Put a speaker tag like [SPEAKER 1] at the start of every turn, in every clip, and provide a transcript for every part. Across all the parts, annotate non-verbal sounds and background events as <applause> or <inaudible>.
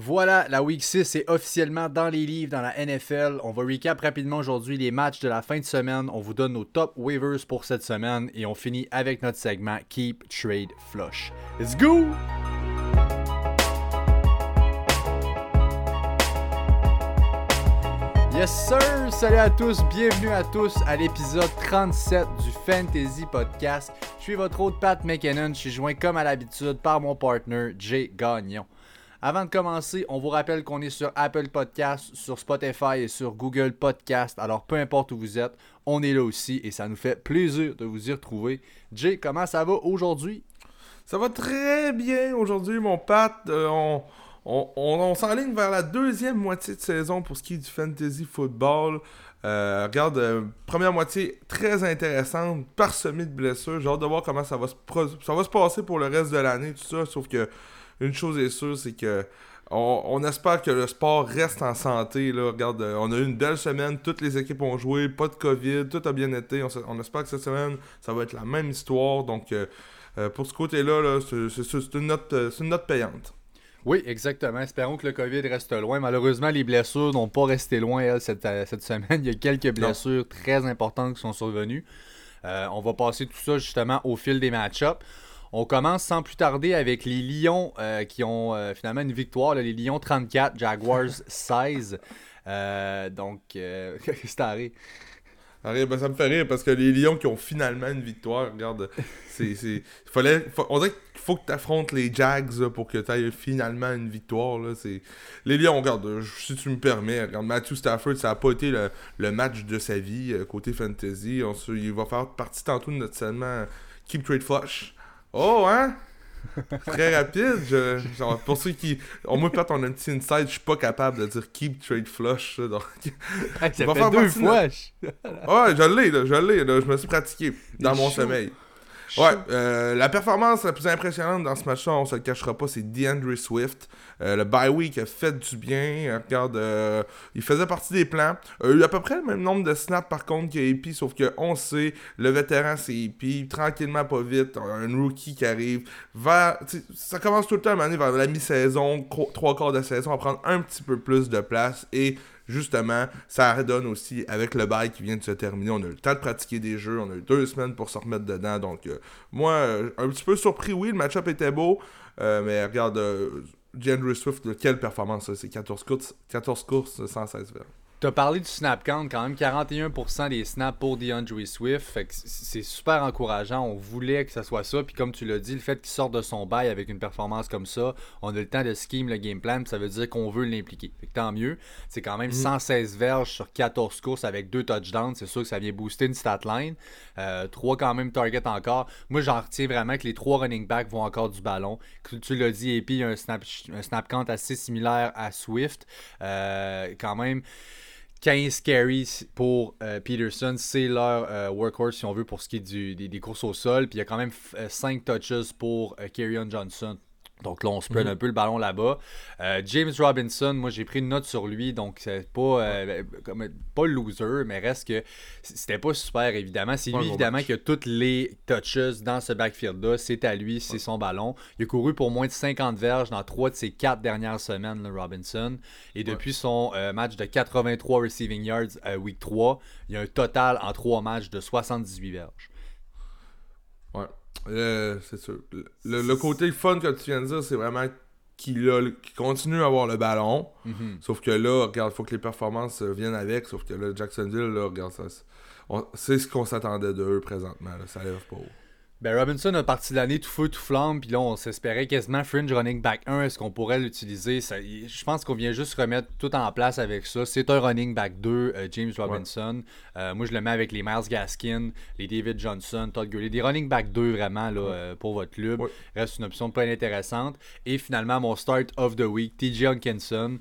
[SPEAKER 1] Voilà, la Week 6 est officiellement dans les livres dans la NFL. On va recap rapidement aujourd'hui les matchs de la fin de semaine. On vous donne nos top waivers pour cette semaine et on finit avec notre segment Keep Trade Flush. Let's go! Yes sir! Salut à tous, bienvenue à tous à l'épisode 37 du Fantasy Podcast. Je suis votre hôte Pat McKinnon, je suis joint comme à l'habitude par mon partner Jay Gagnon. Avant de commencer, on vous rappelle qu'on est sur Apple Podcast, sur Spotify et sur Google Podcast. Alors peu importe où vous êtes, on est là aussi et ça nous fait plaisir de vous y retrouver. Jay, comment ça va aujourd'hui?
[SPEAKER 2] Ça va très bien aujourd'hui, mon Pat. Euh, on, s'enligne vers la deuxième moitié de saison pour ce qui est du fantasy football. Euh, regarde, euh, première moitié très intéressante, parsemée de blessures. J'ai hâte de voir comment ça va se, ça va se passer pour le reste de l'année, tout ça. Sauf que une chose est sûre, c'est que on, espère que le sport reste en santé. Là. Regarde, euh, on a eu une belle semaine, toutes les équipes ont joué, pas de COVID, tout a bien été. On, espère que cette semaine, ça va être la même histoire. Donc, euh, euh, pour ce côté-là, c'est une, note, payante.
[SPEAKER 1] Oui, exactement. Espérons que le COVID reste loin. Malheureusement, les blessures n'ont pas resté loin cette, semaine. <laughs> Il y a quelques blessures très importantes qui sont survenues. on va passer tout ça justement au fil des match-ups. On commence sans plus tarder avec les Lions euh, qui ont euh, finalement une victoire. les Lions 34, Jaguars <laughs> 16. Euh, donc, <laughs> c'est arrêt.
[SPEAKER 2] Ben, ça me fait rire parce que les Lions qui ont finalement une victoire, regarde, c'est. Fallait, on dirait qu'il faut que tu affrontes les Jags pour que tu aies finalement une victoire. Là, les Lions, regarde, si tu me permets, regarde, Matthew Stafford, ça n'a pas été le, match de sa vie côté fantasy. il va faire partie tantôt de notre segment Keep Trade Flush. Oh, hein? <laughs> Très rapide. Je, genre, pour ceux qui. Au moins, peut-être on a un petit inside, je suis pas capable de dire keep trade flush. Donc,
[SPEAKER 1] ça fait deux fois.
[SPEAKER 2] ouais, je l'ai, je l'ai. Je me suis pratiqué dans mon sommeil. Ouais, euh, la performance la plus impressionnante dans ce match-là, on se le cachera pas, c'est DeAndre Swift. Euh, le bye week a fait du bien. Regarde, euh, il faisait partie des plans. Il a eu à peu près le même nombre de snaps par contre qu'AP, sauf que on sait, le vétéran c'est AP, tranquillement pas vite, un rookie qui arrive vers. Ça commence tout le temps à mener vers la mi-saison, trois quarts de saison, à prendre un petit peu plus de place et justement, ça redonne aussi avec le bail qui vient de se terminer. On a eu le temps de pratiquer des jeux, on a eu deux semaines pour se remettre dedans. Donc, euh, moi, euh, un petit peu surpris, oui, le match-up était beau, euh, mais regarde, Gendry Swift, quelle performance, c'est 14 courses, 14 courses, 116 verres.
[SPEAKER 1] Tu as parlé du snap count, quand même 41% des snaps pour DeAndre Swift. c'est super encourageant. On voulait que ça soit ça. Puis comme tu l'as dit, le fait qu'il sorte de son bail avec une performance comme ça, on a le temps de scheme le game plan. ça veut dire qu'on veut l'impliquer. tant mieux. C'est quand même 116 mm. verges sur 14 courses avec 2 touchdowns. C'est sûr que ça vient booster une stat line. 3 euh, quand même target encore. Moi, j'en retiens vraiment que les 3 running backs vont encore du ballon. Tu l'as dit, et puis un snap, un snap count assez similaire à Swift. Euh, quand même. 15 carries pour euh, Peterson, c'est leur euh, workhorse si on veut pour ce qui est des, courses au sol. Puis il y a quand même 5 euh, touches pour Kerryon Johnson donc là, on spread mhm. un peu le ballon là-bas. Euh, James Robinson, moi j'ai pris une note sur lui, donc c'est pas, euh, comme, pas le loser, mais reste que c'était pas super évidemment. C'est lui évidemment qui a toutes les touches dans ce backfield-là. C'est à lui, c'est son ballon. Il a couru pour moins de 50 verges dans trois de ses quatre dernières semaines, le Robinson. Et depuis son euh, match de 83 receiving yards à week 3, il y a un total en trois matchs de 78 verges.
[SPEAKER 2] Euh, c'est sûr. Le, côté fun que tu viens de dire, c'est vraiment qu'il continue à avoir le ballon. Mhm. Sauf que là, regarde, il faut que les performances viennent avec. Sauf que là, Jacksonville, là, regarde, ça, c'est ce qu'on s'attendait d'eux présentement. ça lève pas haut.
[SPEAKER 1] Ben Robinson a parti de l'année tout feu, tout flamme, puis là on s'espérait quasiment fringe running back 1, est-ce qu'on pourrait l'utiliser? Je pense qu'on vient juste remettre tout en place avec ça. C'est un running back 2, euh, James Robinson. Euh, moi je le mets avec les Miles Gaskin, les David Johnson, Todd Gurley, des running back 2 vraiment là, euh, pour votre club. Reste une option plein intéressante. Et finalement mon start of the week, TJ Hawkinson.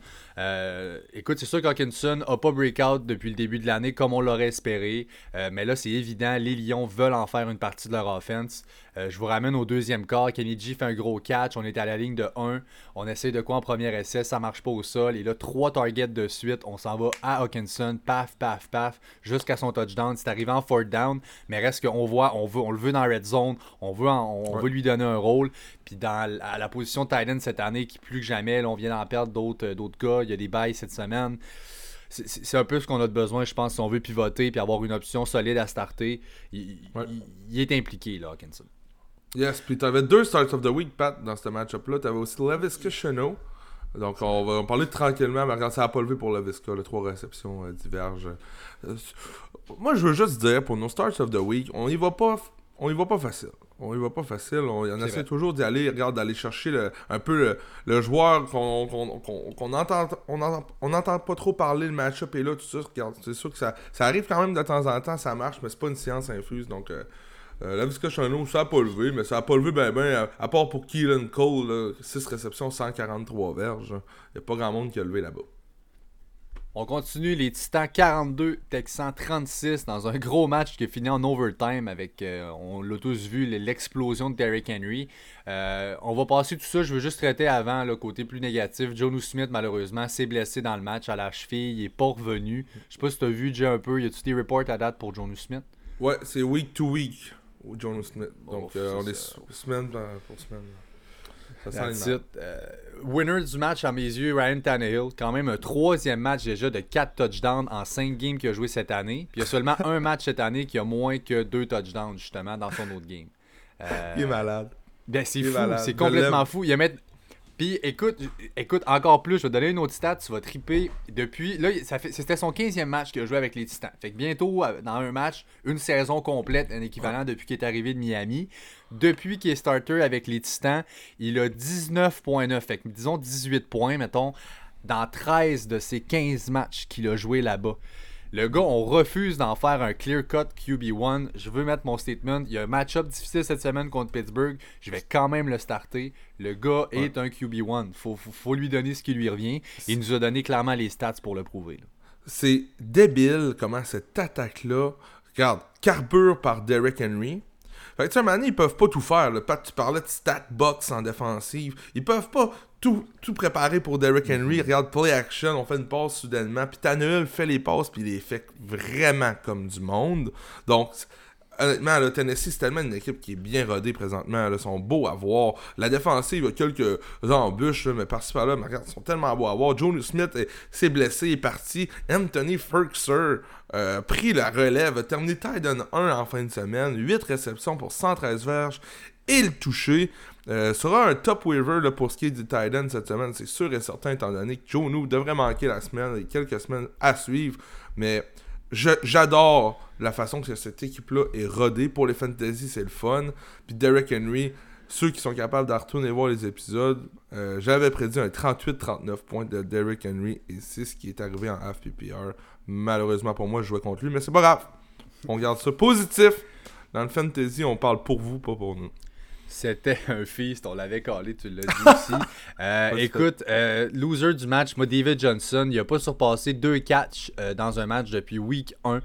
[SPEAKER 1] Écoute, c'est sûr qu'Hawkinson n'a pas breakout depuis le début de l'année comme on l'aurait espéré, mais là c'est évident, les Lions veulent en faire une partie de leur offense. Euh, je vous ramène au deuxième quart. Kenny G fait un gros catch. On est à la ligne de 1. On essaie de quoi en premier essai. Ça marche pas au sol. Et là, trois targets de suite. On s'en va à Hawkinson. Paf, paf, paf. Jusqu'à son touchdown. C'est arrivé en fourth down. Mais reste qu'on voit, on, veut, on le veut dans red zone. On veut, on veut lui donner un rôle. Puis dans la position de Titan cette année, qui plus que jamais, on vient d'en perdre d'autres gars. Il y a des bails cette semaine c'est un peu ce qu'on a besoin, je pense, si on veut pivoter et avoir une option solide à starter. Il, est impliqué, là, Hawkinson.
[SPEAKER 2] Yes, puis t'avais deux starts of the week, Pat, dans ce match-up-là. T'avais aussi Levisca Cheneau. Donc, on va en parler tranquillement, mais regarde, ça n'a pas levé pour Levisca, les trois réceptions euh, diverges. Euh, moi, je veux juste dire, pour nos starts of the week, on y va pas, on y va pas facile on y va pas facile. On, essaie toujours d'y aller, regarde, d'aller chercher un peu le, joueur qu'on qu'on entend, on entend, pas trop parler, le match-up et là, tout ça. C'est sûr que ça, ça arrive quand même de temps en temps, ça marche, mais c'est pas une science infuse. Donc, euh, la Visca Chano, ça a pas levé, mais ça a pas levé ben ben, à, part pour Keelan Cole, 6 réceptions, 143 verges. Il y a pas grand monde qui a levé là-bas.
[SPEAKER 1] On continue les Titans 42, Texans 36 dans un gros match qui a fini en overtime avec, euh, on l'a tous vu, l'explosion de Derrick Henry. Euh, on va passer tout ça, je veux juste traiter avant le côté plus négatif. Jonu Smith, malheureusement, s'est blessé dans le match à la cheville, il est pas revenu. Je sais pas si tu as vu déjà un peu, y a-tu des reports à date pour Jonu Smith?
[SPEAKER 2] Ouais, c'est week to week, Jonu Smith. Donc oh, euh, on est semaine pour semaine.
[SPEAKER 1] Euh, winner du match à mes yeux, Ryan Tannehill. Quand même un troisième match déjà de 4 touchdowns en 5 games qu'il a joué cette année. Puis il y a seulement <laughs> un match cette année qui a moins que 2 touchdowns justement dans son autre game.
[SPEAKER 2] il est malade.
[SPEAKER 1] Ben, c'est fou, c'est complètement fou. Il a, met, puis écoute, écoute, encore plus, je vais te donner une autre stat, tu vas triper. Depuis, là, ça c'était son 15e match qu'il a joué avec les Titans. Fait que bientôt, euh, dans un match, une saison complète, un équivalent depuis qu'il est arrivé de Miami. Depuis qu'il est starter avec les Titans, il a 19.9, fait que disons 18 points, mettons, dans 13 de ses 15 matchs qu'il a joué là-bas. Le gars, on refuse d'en faire un clear-cut QB1. Je veux mettre mon statement. Il y a un match-up difficile cette semaine contre Pittsburgh. Je vais quand même le starter. Le gars est un QB1. Faut, faut, lui donner ce qui lui revient. Il nous a donné clairement les stats pour le prouver.
[SPEAKER 2] C'est débile comment cette attaque-là, regarde, carbure par Derrick Henry. Fait que, tu sais, ils peuvent pas tout faire. Pat, tu parlais de stat box en défensive. Ils peuvent pas tout, tout préparer pour Derrick Henry. Regarde, play action, on fait une passe soudainement. Puis Tannehill fait les passes, puis il les fait vraiment comme du monde. Donc, honnêtement, le Tennessee, c'est tellement une équipe qui est bien rodée présentement. Ils sont beaux à voir. La défensive, a quelques embûches, mais par-ci par-là, ils sont tellement beaux à voir. Jonas Smith s'est blessé, est parti. Anthony Ferguson euh, pris la relève, terminé Titan 1 en fin de semaine. 8 réceptions pour 113 verges et le toucher. Euh, sera un top waiver pour ce qui est du Titan cette semaine, c'est sûr et certain, étant donné que Joe devrait manquer la semaine et quelques semaines à suivre. Mais j'adore la façon que cette équipe-là est rodée. Pour les fantasy, c'est le fun. Puis Derek Henry, ceux qui sont capables de retourner voir les épisodes, euh, j'avais prédit un 38-39 points de Derek Henry et c'est ce qui est arrivé en FPPR. Malheureusement pour moi, je jouais contre lui, mais c'est pas grave. On garde ça positif. Dans le fantasy, on parle pour vous, pas pour nous.
[SPEAKER 1] C'était un feast, on l'avait calé, tu l'as dit <laughs> aussi. Euh, écoute, euh, loser du match, moi, David Johnson, il n'a pas surpassé deux catchs euh, dans un match depuis week 1.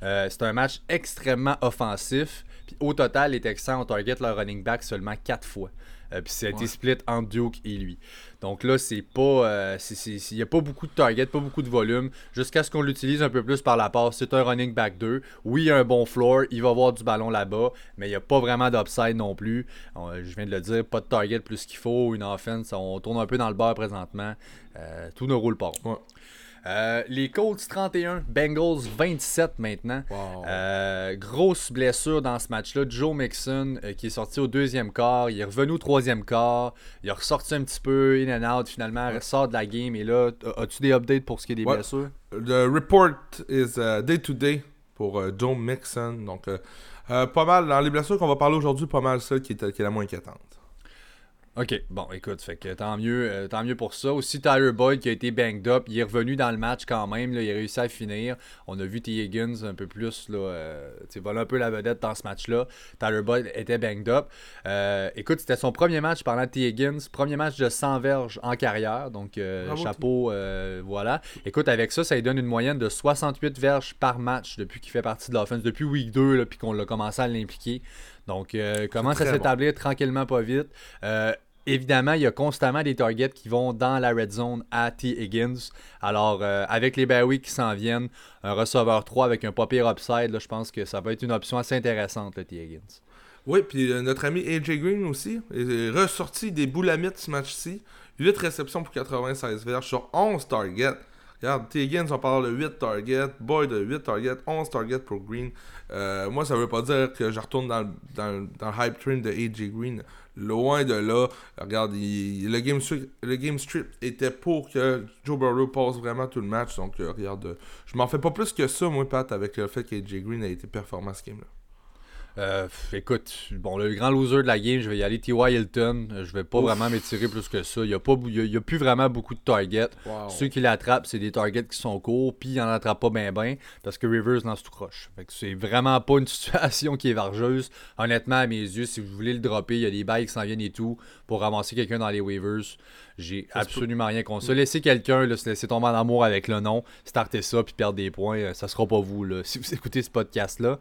[SPEAKER 1] c'est un match extrêmement offensif. Puis au total, les Texans ont target leur running back seulement quatre fois. Euh, puis ça a été split entre Duke et lui. Donc là, c'est pas. Euh, il n'y a pas beaucoup de target, pas beaucoup de volume. Jusqu'à ce qu'on l'utilise un peu plus par la passe. C'est un running back 2. Oui, il y a un bon floor. Il va avoir du ballon là-bas. Mais il n'y a pas vraiment d'upside non plus. je viens de le dire, pas de target plus qu'il faut. Une offense. On tourne un peu dans le bar présentement. Euh, tout ne roule pas. Euh, les Colts 31, Bengals 27 maintenant. Euh, grosse blessure dans ce match-là. Joe Mixon euh, qui est sorti au deuxième quart. Il est revenu au troisième quart. Il a ressorti un petit peu, in and out finalement. Il ressort de la game. Et là, as-tu des updates pour ce qui est des blessures?
[SPEAKER 2] Le report is day to day pour Joe Mixon. Donc, pas mal. Dans les blessures qu'on va parler aujourd'hui, pas mal celle qui est, qui est la moins inquiétante.
[SPEAKER 1] OK, bon, écoute, fait que tant mieux, euh, tant mieux pour ça. Aussi, Tyler Boyd qui a été banged up, il est revenu dans le match quand même, là, il a réussi à finir. On a vu T. Higgins un peu plus, là, euh, voler un peu la vedette dans ce match-là. Tyler Boyd était banged up. Euh, écoute, c'était son premier match parlant de T. Higgins, premier match de 100 verges en carrière, donc chapeau, voilà. Écoute, avec ça, ça lui donne une moyenne de 68 verges par match depuis qu'il fait partie de l'offense, depuis week 2, puis qu'on a commencé à l'impliquer. Donc, euh, commence à s'établir tranquillement, pas vite. Euh, évidemment, il y a constamment des targets qui vont dans la red zone à T. Higgins. Alors, euh, avec les Bowie qui s'en viennent, un receveur 3 avec un pas pire upside, je pense que ça va être une option assez intéressante, le T. Higgins.
[SPEAKER 2] Oui, puis euh, notre ami AJ Green aussi est ressorti des boulamites ce match-ci. 8 réceptions pour 96 verges sur 11 targets. Regarde, T. Higgins, on parle de 8 targets. Boy de 8 targets, 11 targets pour Green. Euh, moi, ça veut pas dire que je retourne dans, dans, dans le hype train de AJ Green. Loin de là. Regarde, le, game le script était pour que Joe Burrow passe vraiment tout le match. Donc, euh, regarde, euh, je m'en fais pas plus que ça, moi, Pat, avec le fait qu'AJ Green a été performant ce game-là.
[SPEAKER 1] Euh, écoute, bon, le grand loser de la game, je vais y aller T.Y. Hilton. Euh, Je vais pas
[SPEAKER 2] Ouf.
[SPEAKER 1] vraiment m'étirer plus que ça. Il y a, il y a- il y a plus vraiment beaucoup de targets.
[SPEAKER 2] Wow.
[SPEAKER 1] Ceux qui l'attrapent, c'est des targets qui sont courts, puis ils en attrapent pas bien bien, parce que Rivers lance tout croche. Fait que c'est vraiment pas une <laughs> situation qui est vargeuse. Honnêtement, à mes yeux, si vous voulez le dropper, il y a des bails qui s'en viennent et tout pour ramasser quelqu'un dans les waivers. J'ai absolument rien contre ça. Laissez quelqu'un se laisser tomber en amour avec le nom, starter ça, puis perdre des points, euh, ça sera pas vous, là, <laughs> si vous écoutez ce podcast-là.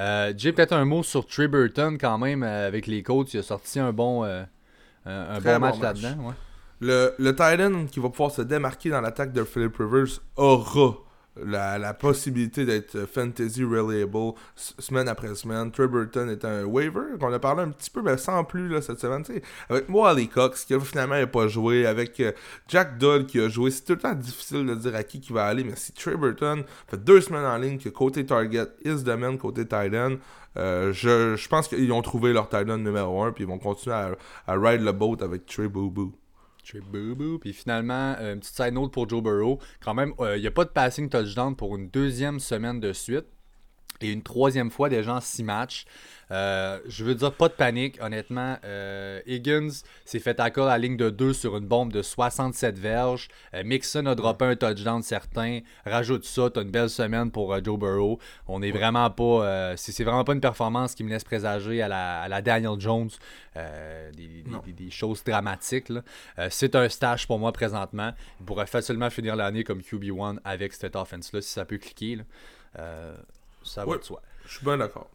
[SPEAKER 1] Euh, J'ai peut-être un mot sur Trey Burton quand même, euh, avec les coachs. Il a sorti un bon, euh, un, bon
[SPEAKER 2] bon
[SPEAKER 1] match
[SPEAKER 2] match.
[SPEAKER 1] là-dedans. ouais.
[SPEAKER 2] Le, le Titan qui va pouvoir se démarquer dans l'attaque de Philip Rivers aura la, la possibilité d'être fantasy reliable semaine après semaine. Trey Burton est un waiver qu'on a parlé un petit peu, mais sans plus là, cette semaine. tu sais. Avec Wally Cox qui finalement n'a pas joué, avec euh, Jack Doll qui a joué. C'est tout le temps difficile de dire à qui qui va aller, mais si Trey Burton fait deux semaines en ligne que côté target, is the man côté Titan, euh, je, je pense qu'ils ont trouvé leur Titan numéro 1 puis ils vont continuer à, à ride le boat avec Trey Boo Boo.
[SPEAKER 1] Trey Boo Puis finalement, euh, une petite side note pour Joe Burrow. Quand même, euh, il n'y a pas de passing touchdown pour une deuxième semaine de suite. Et une troisième fois déjà en six matchs. Euh, je veux dire, pas de panique, honnêtement. Euh, Higgins s'est fait tackle à la ligne de 2 sur une bombe de 67 verges. Euh, Mixon a droppé un touchdown certain. Rajoute ça, t'as une belle semaine pour Joe Burrow. On est vraiment pas. c'est vraiment pas une performance qui me laisse présager à la, à la Daniel Jones des, des-
[SPEAKER 2] Non.
[SPEAKER 1] des- des choses dramatiques. c'est un stage pour moi présentement. Il pourrait facilement finir l'année comme QB1 avec cette offense-là si ça peut cliquer. là. Ça va de soi.
[SPEAKER 2] Je suis bien d'accord.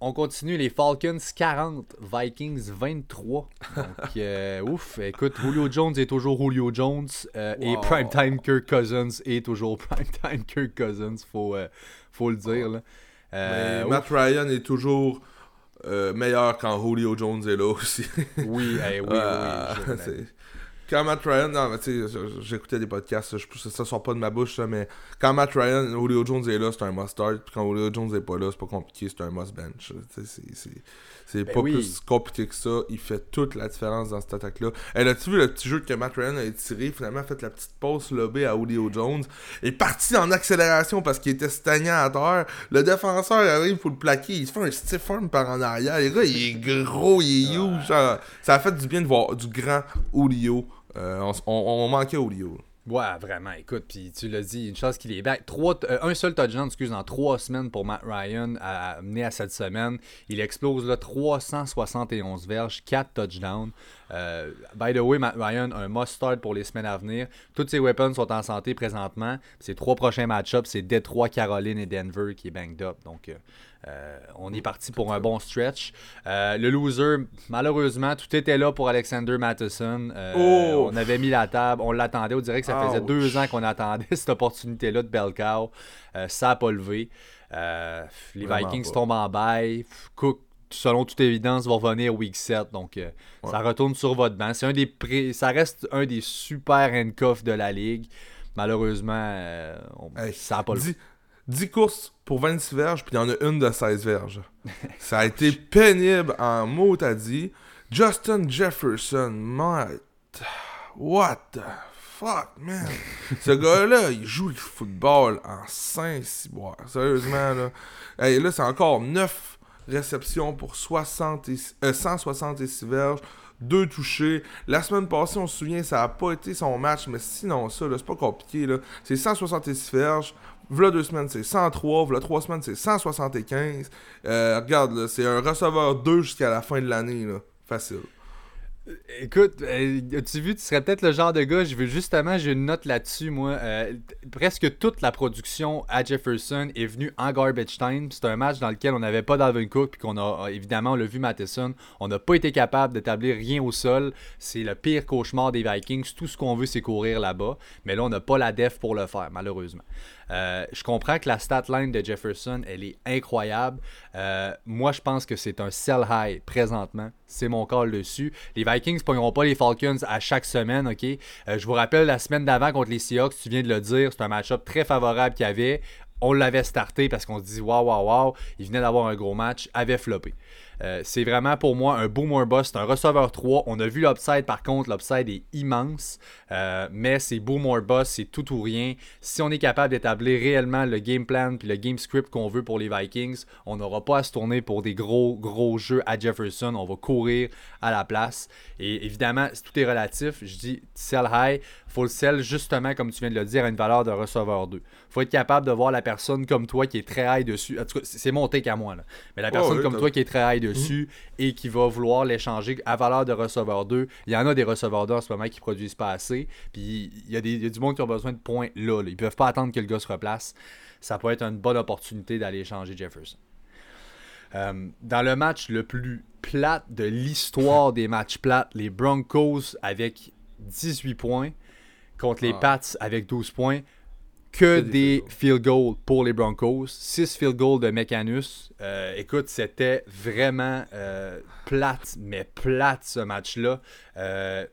[SPEAKER 1] On continue, les Falcons 40, Vikings 23. Donc, <laughs> euh, ouf, écoute, Julio Jones est toujours Julio Jones euh, et. Primetime Kirk Cousins est toujours <laughs> Primetime Kirk Cousins, faut, euh, faut le dire. là.
[SPEAKER 2] Mais Matt Ryan est toujours meilleur quand Julio Jones est là aussi.
[SPEAKER 1] oui, eh, oui, <laughs>
[SPEAKER 2] Ah,
[SPEAKER 1] oui,
[SPEAKER 2] c'est- Quand Matt Ryan, non, mais tu sais, j'écoutais des podcasts, je, ça, sort pas de ma bouche, ça, mais quand Matt Ryan, Julio Jones est là, c'est un must start, puis quand Julio Jones est pas là, c'est pas compliqué, c'est un must bench. Tu sais, c'est-
[SPEAKER 1] Ben
[SPEAKER 2] pas
[SPEAKER 1] oui.
[SPEAKER 2] plus compliqué que ça, il fait toute la différence dans cette attaque-là. Et as-tu vu le petit jeu que Matt Ryan a étiré, finalement fait la petite pause lobée à Julio Jones, est parti en accélération parce qu'il était stagnant à terre. Le défenseur arrive pour le plaquer, il se fait un stiff arm par en arrière. Les gars, il est gros, il est huge. Ça, ça a fait du bien de voir du grand Julio. Euh, on, manquait Julio.
[SPEAKER 1] Ouais, vraiment, écoute, puis tu l'as dit, une chance qu'il est back. Trois, euh, un seul touchdown, excuse, en trois semaines pour Matt Ryan à amené à cette semaine. Il explose là 371 verges, 4 touchdowns. Euh, by the way, Matt Ryan, un must-start pour les semaines à venir. Toutes ses weapons sont en santé présentement. Ses trois prochains match-ups, c'est Detroit, Caroline et Denver qui est banged up. Donc, euh, on est parti pour un bon stretch. Euh, le loser, malheureusement, tout était là pour Alexander Matheson. Euh,
[SPEAKER 2] Oh!
[SPEAKER 1] On avait mis la table, on l'attendait. On dirait que ça faisait
[SPEAKER 2] Ouch.
[SPEAKER 1] deux ans qu'on attendait <laughs> cette opportunité-là de bel cow. Euh, ça n'a pas levé. Les
[SPEAKER 2] Vraiment
[SPEAKER 1] Vikings
[SPEAKER 2] pas.
[SPEAKER 1] tombent en bail. Cook, selon toute évidence, va revenir week 7. Donc,
[SPEAKER 2] Ouais.
[SPEAKER 1] ça retourne sur votre banc. C'est un des pré- ça reste un des super handcuffs de la ligue. Malheureusement, on-
[SPEAKER 2] Hey,
[SPEAKER 1] ça n'a pas levé.
[SPEAKER 2] 10, 10 courses pour 26 verges, puis il y en a une de 16 verges. Ça a été pénible en mots, t'as dit. Justin Jefferson, my... What the fuck, man? Ce gars-là, il joue le football en Saint-Cyboire. Sérieusement, là. Hey, là, c'est encore 9 réceptions pour 60 et- euh, 166 verges. Deux touchés. La semaine passée, on se souvient, ça n'a pas été son match, mais sinon ça, c'est pas compliqué. C'est 166 verges. V'là deux semaines, c'est 103. V'là trois semaines, c'est 175. Euh, regarde, c'est un receveur 2 jusqu'à la fin de l'année. Facile.
[SPEAKER 1] Écoute, euh, as-tu vu, tu serais peut-être le genre de gars, je veux justement, j'ai une note là-dessus, moi. Euh, presque toute la production à Jefferson est venue en garbage time. C'est un match dans lequel on n'avait pas Dalvin Cook, puis qu'on a, évidemment, on l'a vu Matheson. On n'a pas été capable d'établir rien au sol. C'est le pire cauchemar des Vikings. Tout ce qu'on veut, c'est courir là-bas. Mais là, on n'a pas la def pour le faire, malheureusement. Euh, je comprends que la stat line de Jefferson, elle est incroyable. Moi, je pense que c'est un sell high présentement. C'est mon call dessus. Les Vikings ne pogneront pas les Falcons à chaque semaine, OK? Euh, je vous rappelle, la semaine d'avant contre les Seahawks, tu viens de le dire, c'est un match-up très favorable qu'il y avait. On l'avait starté parce qu'on se dit waouh, waouh, waouh, il venait d'avoir un gros match, avait floppé. Euh, c'est vraiment pour moi un boomer. C'est un receveur 3. On a vu l'upside par contre. L'upside est immense. Euh, mais c'est boomer boss, c'est tout ou rien. Si on est capable d'établir réellement le game plan puis le game script qu'on veut pour les Vikings, on n'aura pas à se tourner pour des gros, gros jeux à Jefferson. On va courir à la place. Et évidemment, tout est relatif. Je dis sell high. faut le sell justement, comme tu viens de le dire, à une valeur de receveur 2. faut être capable de voir la personne comme toi qui est très high dessus. En tout cas, c'est mon take à moi. Là. Mais la personne comme toi qui est très high dessus, dessus et qui va vouloir l'échanger à valeur de receveur 2. Il y en a des receveurs 2 en ce moment qui produisent pas assez. Puis il y, a des, du monde qui ont besoin de points là, Ils peuvent pas attendre que le gars se replace. Ça peut être une bonne opportunité d'aller échanger Jefferson. Euh, dans le match le plus plat de l'histoire des matchs plates, les Broncos avec 18 points contre les ah. Pats avec 12 points que des field goals pour les Broncos. 6 field goals de Mechanus. Euh, écoute, c'était vraiment euh, plate, mais plate ce match-là. Euh,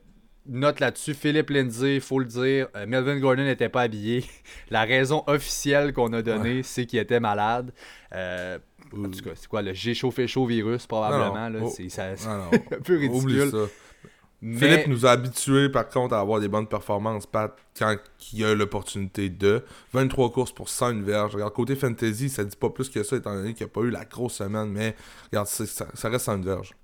[SPEAKER 1] note là-dessus, Philippe Lindsay, il faut le dire, Melvin Gordon n'était pas habillé. <laughs> La raison officielle qu'on a donnée, c'est qu'il était malade. en tout cas, c'est quoi le j'ai chauffé chaud virus, probablement.
[SPEAKER 2] Oh.
[SPEAKER 1] C'est <laughs> un peu ridicule.
[SPEAKER 2] Philippe nous a habitués, par contre, à avoir des bonnes performances, Pat, quand il y a l'opportunité de. 23 courses pour 100 verges. Regarde, côté fantasy, ça dit pas plus que ça, étant donné qu'il n'y a pas eu la grosse semaine, mais regarde, ça, reste 100 verges.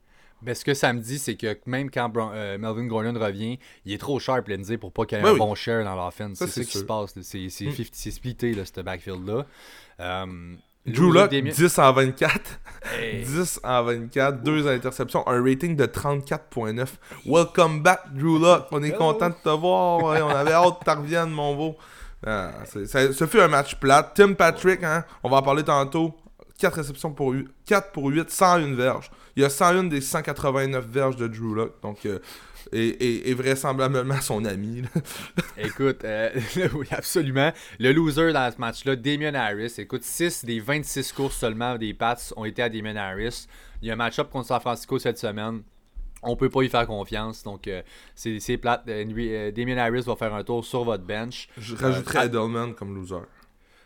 [SPEAKER 1] Mais ce que ça me dit, c'est que même quand euh, Melvin Gordon revient, il est trop sharp, Lindsay, pour pas qu'il y ait un bon share dans l'offense. C'est ça qui se passe. C'est mm. splitté, ce backfield-là. Euh,
[SPEAKER 2] Drew Lock, 10 en 24. 10 <laughs> en 24, 2 interceptions, un rating de 34.9. Welcome back, Drew Lock. On est content de te voir. on avait hâte que tu reviennes, mon beau. Ah, ce fut un match plat. Tim Patrick, hein, on va en parler tantôt. 4 réceptions pour 8, 4 pour 8, 101 verges. Il y a 101 des 189 verges de Drew Lock. Donc, euh, et, vraisemblablement son ami. <laughs>
[SPEAKER 1] écoute, euh, <laughs> oui, absolument. Le loser dans ce match-là, Damien Harris. Écoute, 6 des 26 courses seulement des Pats ont été à Damien Harris. Il y a un match-up contre San Francisco cette semaine. On peut pas y faire confiance. Donc, euh, c'est plate. Euh, Damien Harris va faire un tour sur votre bench.
[SPEAKER 2] Je rajouterais Edelman comme loser.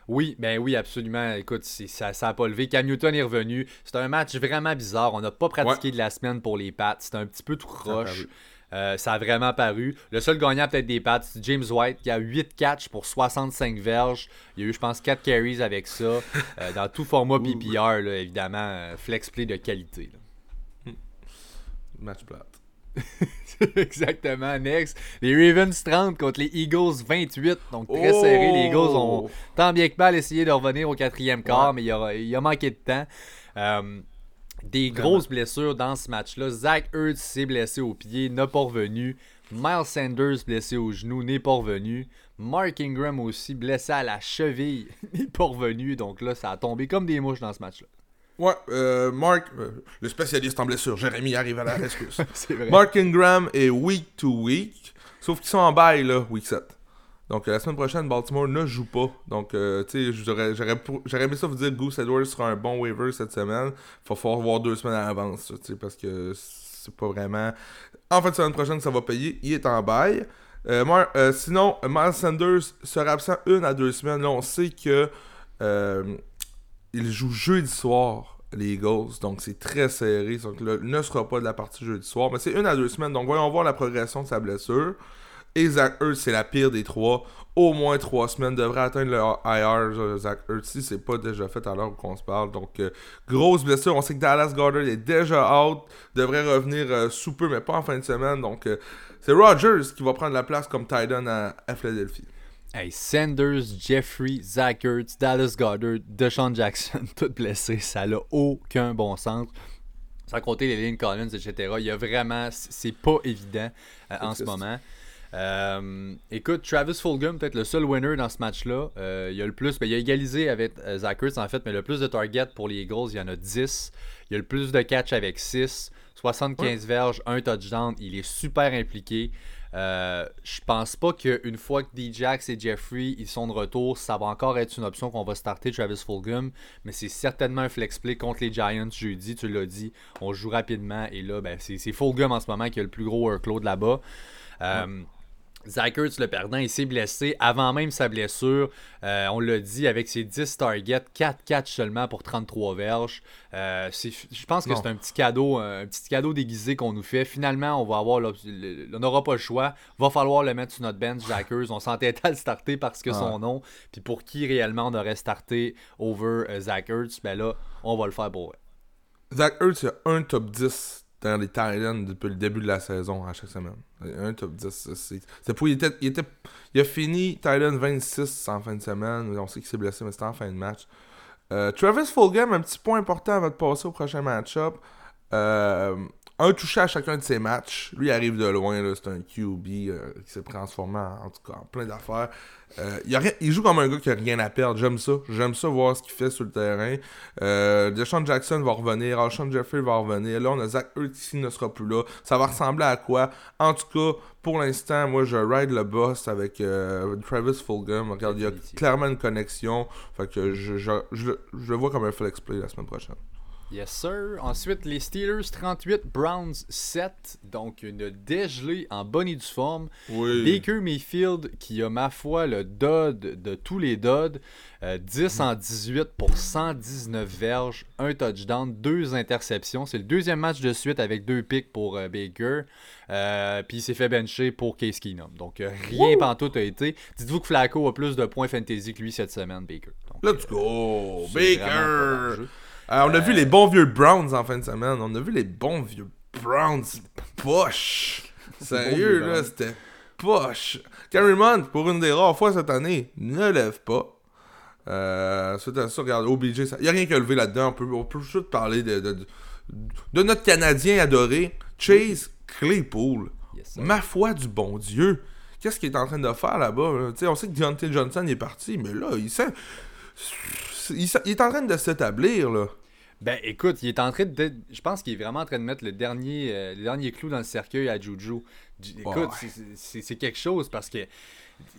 [SPEAKER 1] Oui, ben oui, absolument. Écoute, ça n'a pas levé. Cam Newton est revenu. C'est un match vraiment bizarre. On n'a pas pratiqué de la semaine pour les Pats. C'était un petit peu tout croche. Euh, ça a vraiment paru. Le seul gagnant peut-être des Pats, c'est James White qui a 8 catches pour 65 verges. Il y a eu, je pense, 4 carries avec ça. Euh, <laughs> dans tout format PPR, évidemment, euh, flex play de qualité.
[SPEAKER 2] Hmm. Match plate. <laughs>
[SPEAKER 1] Exactement. Next. Les Ravens 30 contre les Eagles 28. Donc très serré. Les Eagles ont tant bien que mal essayé de revenir au quatrième quart, mais il a, il a, manqué de temps des grosses blessures dans ce match-là. Zach Ertz s'est blessé au pied, n'a pas revenu. Miles Sanders blessé au genou, n'est pas revenu. Mark Ingram aussi blessé à la cheville, <laughs> n'est pas revenu. Donc là, ça a tombé comme des mouches dans ce match-là.
[SPEAKER 2] Ouais, euh, Mark, euh, le spécialiste en blessure, Jérémy arrive à la <laughs> rescousse. Mark Ingram est week to week, sauf qu'ils sont en bail là, week 7. Donc, la semaine prochaine, Baltimore ne joue pas. Donc, euh, tu sais, j'aurais aimé ça vous dire que Goose Edwards sera un bon waiver cette semaine. Il va falloir voir deux semaines à l'avance, tu sais, parce que c'est pas vraiment. En fait, la semaine prochaine, ça va payer. Il est en bail. Euh, euh, sinon, Miles Sanders sera absent une à deux semaines. Là, on sait que il joue jeudi soir, les Eagles. Donc, c'est très serré. Donc, là, ne sera pas de la partie jeudi soir. Mais c'est une à deux semaines. Donc, voyons voir la progression de sa blessure. Et Zach Ertz, c'est la pire des trois. Au moins trois semaines devrait atteindre le IR. Zach Ertz, si c'est pas déjà fait à l'heure qu'on se parle. Donc, euh, grosse blessure. On sait que Dallas Goddard est déjà out. Devrait revenir euh, sous peu, mais pas en fin de semaine. Donc, euh, c'est Rogers qui va prendre la place comme Titan à, à Philadelphie.
[SPEAKER 1] Hey, Sanders, Jeffrey, Zach Ertz, Dallas Goddard, Deshaun Jackson, <laughs> tout blessé. Ça n'a aucun bon sens. sans compter les lignes Collins, etc. Il y a vraiment, c'est pas évident euh, en ce moment. Euh, écoute, Travis Fulgham, peut-être le seul winner dans ce match-là. Euh, il a le plus, ben, il a égalisé avec Zach Ertz en fait, mais le plus de targets pour les Eagles, il y en a 10. Il a le plus de catch avec 6. 75 verges, un touchdown. Il est super impliqué. Euh, je pense pas qu'une fois que Djax et Jeffrey ils sont de retour, ça va encore être une option qu'on va starter Travis Fulgham, mais c'est certainement un flex play contre les Giants jeudi, tu l'as dit. On joue rapidement et là, ben, c'est Fulgham en ce moment qui a le plus gros workload là-bas. Euh, Zach le perdant, il s'est blessé avant même sa blessure. Euh, on l'a dit, avec ses 10 targets, 4 catch seulement pour 33 verges. Euh, je pense que c'est un petit cadeau un petit cadeau déguisé qu'on nous fait. Finalement, on va avoir on n'aura pas le choix. Va falloir le mettre sur notre bench, Zach On s'entête à le starter parce que son nom. Puis pour qui réellement on aurait starté over euh, Zach Ben là, on va le faire pour
[SPEAKER 2] Zach Ertz, il a un top 10 dans les Titans depuis le début de la saison à chaque semaine. Un top 10. C'est pour, il, il, était, il a fini Titan 26 en fin de semaine. On sait qu'il s'est blessé, mais c'était en fin de match. Euh, Travis Fulgham, un petit point important avant de passer au prochain match-up. Euh, un touché à chacun de ses matchs. Lui, il arrive de loin. C'est un QB euh, qui s'est transformé en, tout cas en plein d'affaires. Euh, il, joue comme un gars qui a rien à perdre. J'aime ça. J'aime ça voir ce qu'il fait sur le terrain. Euh, Deshaun Jackson va revenir. Alshon Jeffrey va revenir. Là, on a Zach Ertz qui ne sera plus là. Ça va ressembler à quoi? En tout cas, pour l'instant, moi, je ride le boss avec euh, Travis Fulgham. Regarde, il y a clairement une connexion. Fait que je, je, je le vois comme un flex play la semaine prochaine.
[SPEAKER 1] Yes, sir. Ensuite, les Steelers 38, Browns 7. Donc, une dégelée en bonne et due forme. Baker Mayfield, qui a, ma foi, le dod de tous les dods. 10 euh, en 18 pour 119 verges, un touchdown, deux interceptions. C'est le deuxième match de suite avec deux picks pour euh, Baker. Euh, puis il s'est fait bencher pour Case Keenum. Donc, rien pantoute a été. Dites-vous que Flacco a plus de points fantasy que lui cette semaine, Baker.
[SPEAKER 2] Let's go! Baker! Euh, on a vu les bons vieux Browns en fin de semaine. On a vu les bons vieux Browns. Poche. Sérieux, là, c'était poche. Carrie pour une des rares fois cette année, ne lève pas. Euh, à ça, regarde, OBJ, il n'y a rien qu'à lever là-dedans. On peut, on peut juste parler de, de, notre Canadien adoré, Chase Claypool. Ma foi du bon Dieu. Qu'est-ce qu'il est en train de faire là-bas? On sait que Deontay Johnson est parti, mais là, il sait il, est en train de s'établir, là.
[SPEAKER 1] Ben écoute, il est en train de. Je pense qu'il est vraiment en train de mettre le dernier, euh, le dernier clou dans le cercueil à Juju. Écoute, c'est quelque chose parce que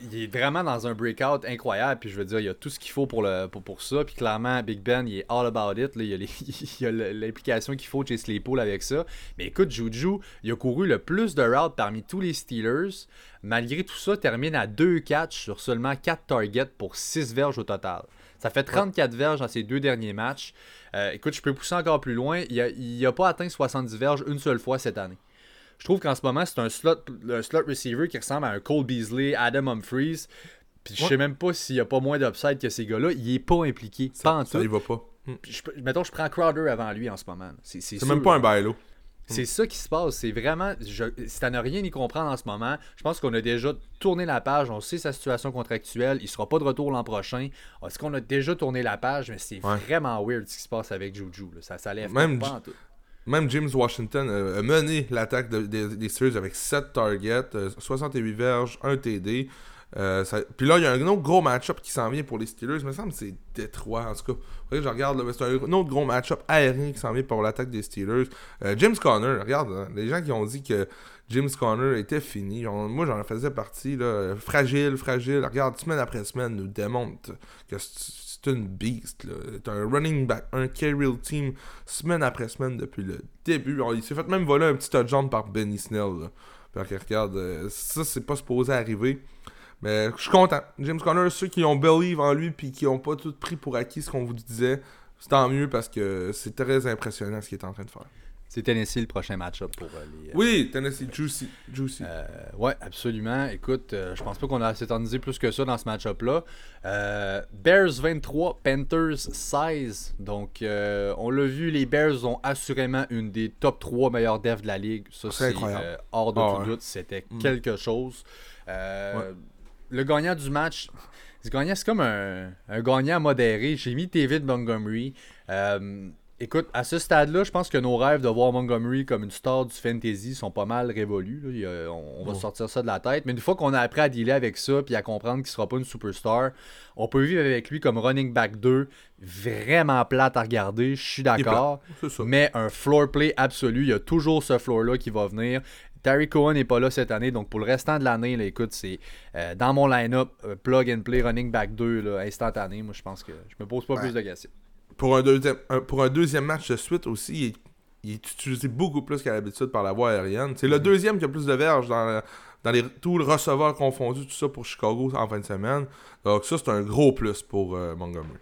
[SPEAKER 1] il est vraiment dans un breakout incroyable. Puis je veux dire, il y a tout ce qu'il faut pour, le, pour, ça. Puis clairement, Big Ben, il est all about it. Il y a <laughs> l'implication qu'il faut chez Slaypool avec ça. Mais écoute, Juju, il a couru le plus de routes parmi tous les Steelers. Malgré tout ça, termine à 2 catchs sur seulement 4 targets pour 6 verges au total. Ça fait 34 verges dans ses deux derniers matchs. Euh, écoute, je peux pousser encore plus loin. Il n'a pas atteint 70 verges une seule fois cette année. Je trouve qu'en ce moment, c'est un slot, slot receiver qui ressemble à un Cole Beasley, Adam Humphries. Puis je sais même pas s'il n'y a pas moins d'upside que ces gars-là. Il est pas impliqué.
[SPEAKER 2] Ça,
[SPEAKER 1] pas en
[SPEAKER 2] ça, il va pas.
[SPEAKER 1] Je, mettons, je prends Crowder avant lui en ce moment.
[SPEAKER 2] C'est même pas un bailo.
[SPEAKER 1] C'est ça qui se passe. C'est vraiment. Je, si t'as rien y comprendre en ce moment, je pense qu'on a déjà tourné la page. On sait sa situation contractuelle. Il sera pas de retour l'an prochain. Est-ce qu'on a déjà tourné la page? Mais c'est vraiment weird ce qui se passe avec Juju. Ça, ça lève
[SPEAKER 2] même, pas en tout. Même James Washington a mené l'attaque des Steelers avec 7 targets, 68 euh, verges, 1 TD. Euh, puis là, il y a un autre gros match-up qui s'en vient pour les Steelers. Il me semble c'est Détroit. En tout cas, je regarde, c'est un autre gros match-up aérien qui s'en vient pour l'attaque des Steelers. Euh, James Conner, regarde, hein, les gens qui ont dit que James Conner était fini. moi, j'en faisais partie. Là, fragile, fragile. Regarde, semaine après semaine, nous démontre que c'est une beast. C'est un running back, un carry team, semaine après semaine depuis le début. il s'est fait même voler un petit touchdown par Benny Snell. regarde, euh, ça, c'est pas supposé arriver. Mais je suis content. James Conner, ceux qui ont believe en lui puis qui n'ont pas tout pris pour acquis ce qu'on vous disait, c'est tant mieux parce que c'est très impressionnant ce qu'il est en train de faire.
[SPEAKER 1] C'est Tennessee le prochain match-up pour euh, les. Euh,
[SPEAKER 2] oui, Tennessee, juicy. juicy.
[SPEAKER 1] Euh, ouais, absolument. Écoute, je pense pas qu'on a s'éternisé plus que ça dans ce match-up-là. Bears 23, Panthers 16. Donc, on l'a vu, les Bears ont assurément une des top 3 meilleures devs de la ligue. Ça, c'est hors de ah tout doute. C'était mm. quelque chose. Le gagnant du match, c'est comme un, un gagnant modéré. J'ai mis David Montgomery. écoute, à ce stade-là, je pense que nos rêves de voir Montgomery comme une star du fantasy sont pas mal révolus. on, va sortir ça de la tête. Mais une fois qu'on a appris à dealer avec ça puis à comprendre qu'il sera pas une superstar, on peut vivre avec lui comme running back 2, vraiment plate à regarder, je suis d'accord. Mais un floor play absolu, il y a toujours ce floor-là qui va venir. Terry Cohen n'est pas là cette année, donc pour le restant de l'année, écoute, c'est euh, dans mon line-up, euh, plug and play running back 2 instantané. Moi, je pense que je me pose pas plus de questions.
[SPEAKER 2] Pour un, deuxième, pour un deuxième match de suite aussi, il est, utilisé beaucoup plus qu'à l'habitude par la voie aérienne. C'est le mm-hmm. deuxième qui a plus de verges dans, dans les, tout le receveur confondu, tout ça pour Chicago en fin de semaine. Donc ça, c'est un gros plus pour euh, Montgomery.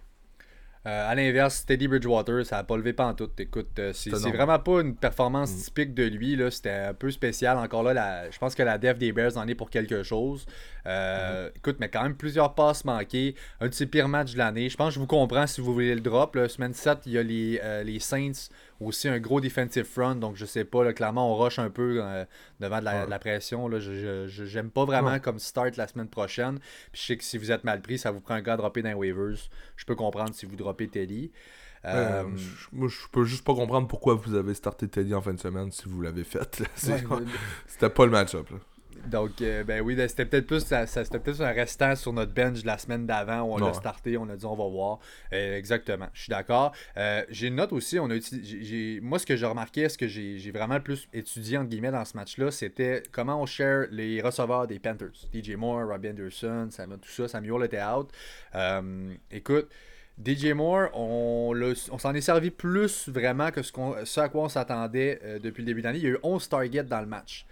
[SPEAKER 1] Euh, à l'inverse, Teddy Bridgewater, ça n'a pas levé pas en tout. Écoute, euh, c'est vraiment pas une performance mm. typique de lui. C'était un peu spécial. Encore là, je pense que la def des Bears en est pour quelque chose. Euh, mm-hmm. Écoute, mais quand même plusieurs passes manquées. Un de ses pires matchs de l'année. Je pense que je vous comprends si vous voulez le drop. La semaine 7, il y a les, les Saints aussi un gros defensive front. Donc, je sais pas, clairement, on rush un peu euh, devant de la, pression. Là. Je j'aime pas vraiment comme start la semaine prochaine. Puis je sais que si vous êtes mal pris, ça vous prend un gars à dropper dans les waivers. Je peux comprendre si vous droppez Teddy.
[SPEAKER 2] Euh, moi, je peux juste pas comprendre pourquoi vous avez starté Teddy en fin de semaine si vous l'avez fait. C'était pas le match-up.
[SPEAKER 1] Donc, euh, ben oui, ben, c'était peut-être plus, ça, c'était peut un restant sur notre bench la semaine d'avant où on l'a starté, on a dit on va voir. Euh, exactement, je suis d'accord. Euh, j'ai une note aussi, on a moi ce que j'ai remarqué, ce que j'ai vraiment le plus étudié entre guillemets dans ce match-là, c'était comment on share les receveurs des Panthers. DJ Moore, Robbie Anderson, ça, tout ça, Samuel était out. écoute, DJ Moore, on, on s'en est servi plus vraiment que ce, ce à quoi on s'attendait depuis le début d'année. Il y a eu 11 targets dans le match.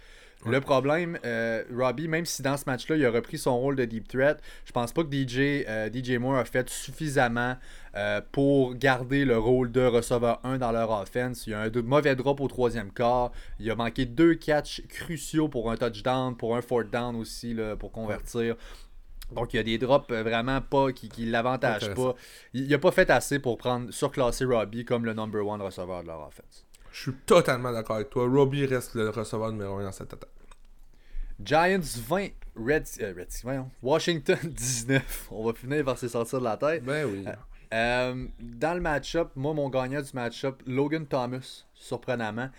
[SPEAKER 1] Le problème, euh, Robbie, même si dans ce match-là, il a repris son rôle de deep threat, je pense pas que DJ, euh, DJ Moore a fait suffisamment euh, pour garder le rôle de receveur 1 dans leur offense. Il y a un mauvais drop au troisième quart. Il a manqué deux catchs cruciaux pour un touchdown, pour un fourth down aussi, là, pour convertir. Donc, il y a des drops vraiment pas qui ne l'avantagent pas. Il n'a pas fait assez pour prendre surclasser Robbie comme le number one receveur de leur offense.
[SPEAKER 2] Je suis totalement d'accord avec toi. Robbie reste le receveur numéro 1 dans cette attaque.
[SPEAKER 1] Giants 20, Reds, euh, Reds Washington <laughs> 19. On va finir par se sortir de la tête.
[SPEAKER 2] Ben oui. Euh,
[SPEAKER 1] euh, dans le match-up, moi, mon gagnant du match-up, Logan Thomas, surprenamment.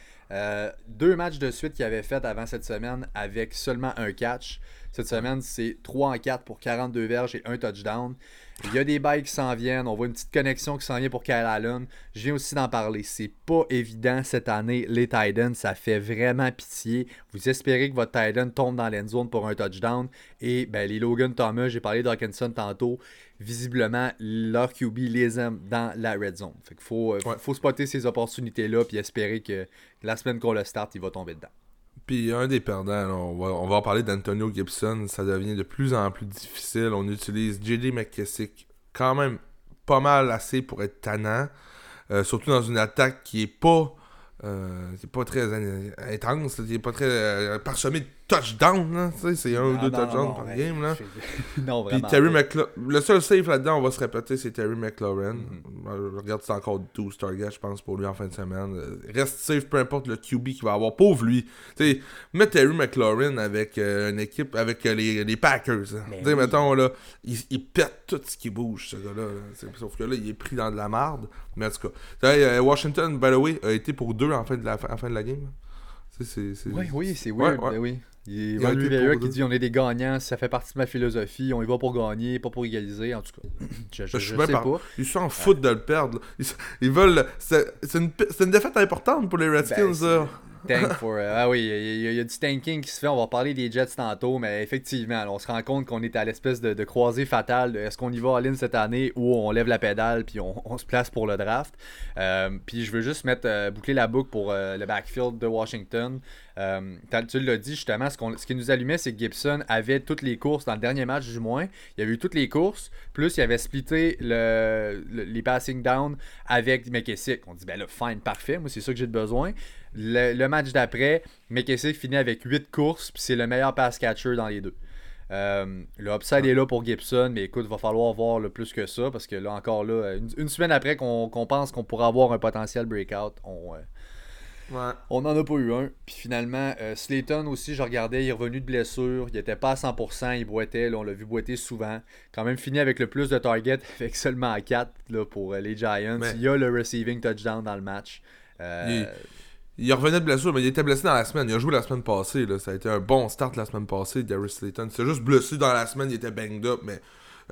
[SPEAKER 1] Deux matchs de suite qu'il avait fait avant cette semaine avec seulement un catch. Cette semaine, c'est 3 en 4 pour 42 verges et un touchdown. Il y a des bails qui s'en viennent. On voit une petite connexion qui s'en vient pour Kyle Allen. Je viens aussi d'en parler. C'est pas évident cette année, les Titans. Ça fait vraiment pitié. Vous espérez que votre Titan tombe dans l'end zone pour un touchdown. Et ben, les Logan Thomas, j'ai parlé d'Hawkinson tantôt. Visiblement, leur QB les aime dans la red zone. Fait qu'il faut, euh, faut spotter ces opportunités-là puis espérer que la semaine qu'on le start, il va tomber dedans.
[SPEAKER 2] Puis un des perdants, on, va, on va en parler d'Antonio Gibson, ça devient de plus en plus difficile. On utilise JD McKessick quand même pas mal assez pour être tannant, euh, surtout dans une attaque qui est pas euh, pas très intense, c'est pas très euh, parsemé de touchdowns, c'est un ou deux touchdowns par game. Là. <laughs> non, vraiment. Terry le seul safe là-dedans, on va se répéter, c'est Terry McLaurin. Mm-hmm. regarde, c'est encore 12 targets, je pense, pour lui en fin de semaine. Euh, reste safe, peu importe le QB qu'il va avoir. Pauvre lui. T'sais, mets Terry McLaurin avec euh, une équipe, avec les, les, Packers. Hein. Ben mettons, là, il, il, pète tout ce qui bouge, ce gars-là. Sauf que là, il est pris dans de la marde. Mais en tout cas, Washington, by the way, a été pour deux en fin de la, en fin de la game.
[SPEAKER 1] Oui, oui, c'est weird. Ben oui. Il y a Rivera qui dit on est des gagnants, ça fait partie de ma philosophie, on y va pour gagner, pas pour égaliser, en tout cas. <clears throat> Je, je, sais pas.
[SPEAKER 2] Ils s'en foutent de le perdre. Ils, veulent. C'est une, une, défaite importante pour les Redskins. Ben,
[SPEAKER 1] euh, ah oui, il y, a, du tanking qui se fait. On va parler des Jets tantôt, mais effectivement, on se rend compte qu'on est à l'espèce de, croisée fatale. Est-ce qu'on y va à l'in cette année ou on lève la pédale puis on, se place pour le draft? Euh, puis je veux juste mettre euh, boucler la boucle pour le backfield de Washington. tu l'as dit justement, ce, ce, qui nous allumait, c'est que Gibson avait toutes les courses dans le dernier match du moins. Il y avait eu toutes les courses, plus il avait splitté le, les passing down avec McKessick. On dit ben là, fine, parfait, moi c'est ça que j'ai besoin. Le, match d'après, McKessick finit avec 8 courses, puis c'est le meilleur pass catcher dans les deux. Euh, le upside est là pour Gibson, mais écoute, il va falloir voir le plus que ça, parce que là encore, là, une, semaine après qu'on pense qu'on pourra avoir un potentiel breakout, on, euh, On n'en a pas eu un. Puis finalement, euh, Slayton aussi, je regardais, il est revenu de blessure. Il était pas à 100%, il boitait. on l'a vu boiter souvent. Quand même fini avec le plus de targets, <laughs> avec seulement 4 là, pour les Giants. Il y a le receiving touchdown dans le match.
[SPEAKER 2] Il... revenait de blessure, mais il était blessé dans la semaine. Il a joué la semaine passée. Là. Ça a été un bon start la semaine passée, Darius Slayton. C'est juste blessé dans la semaine, il était banged up, mais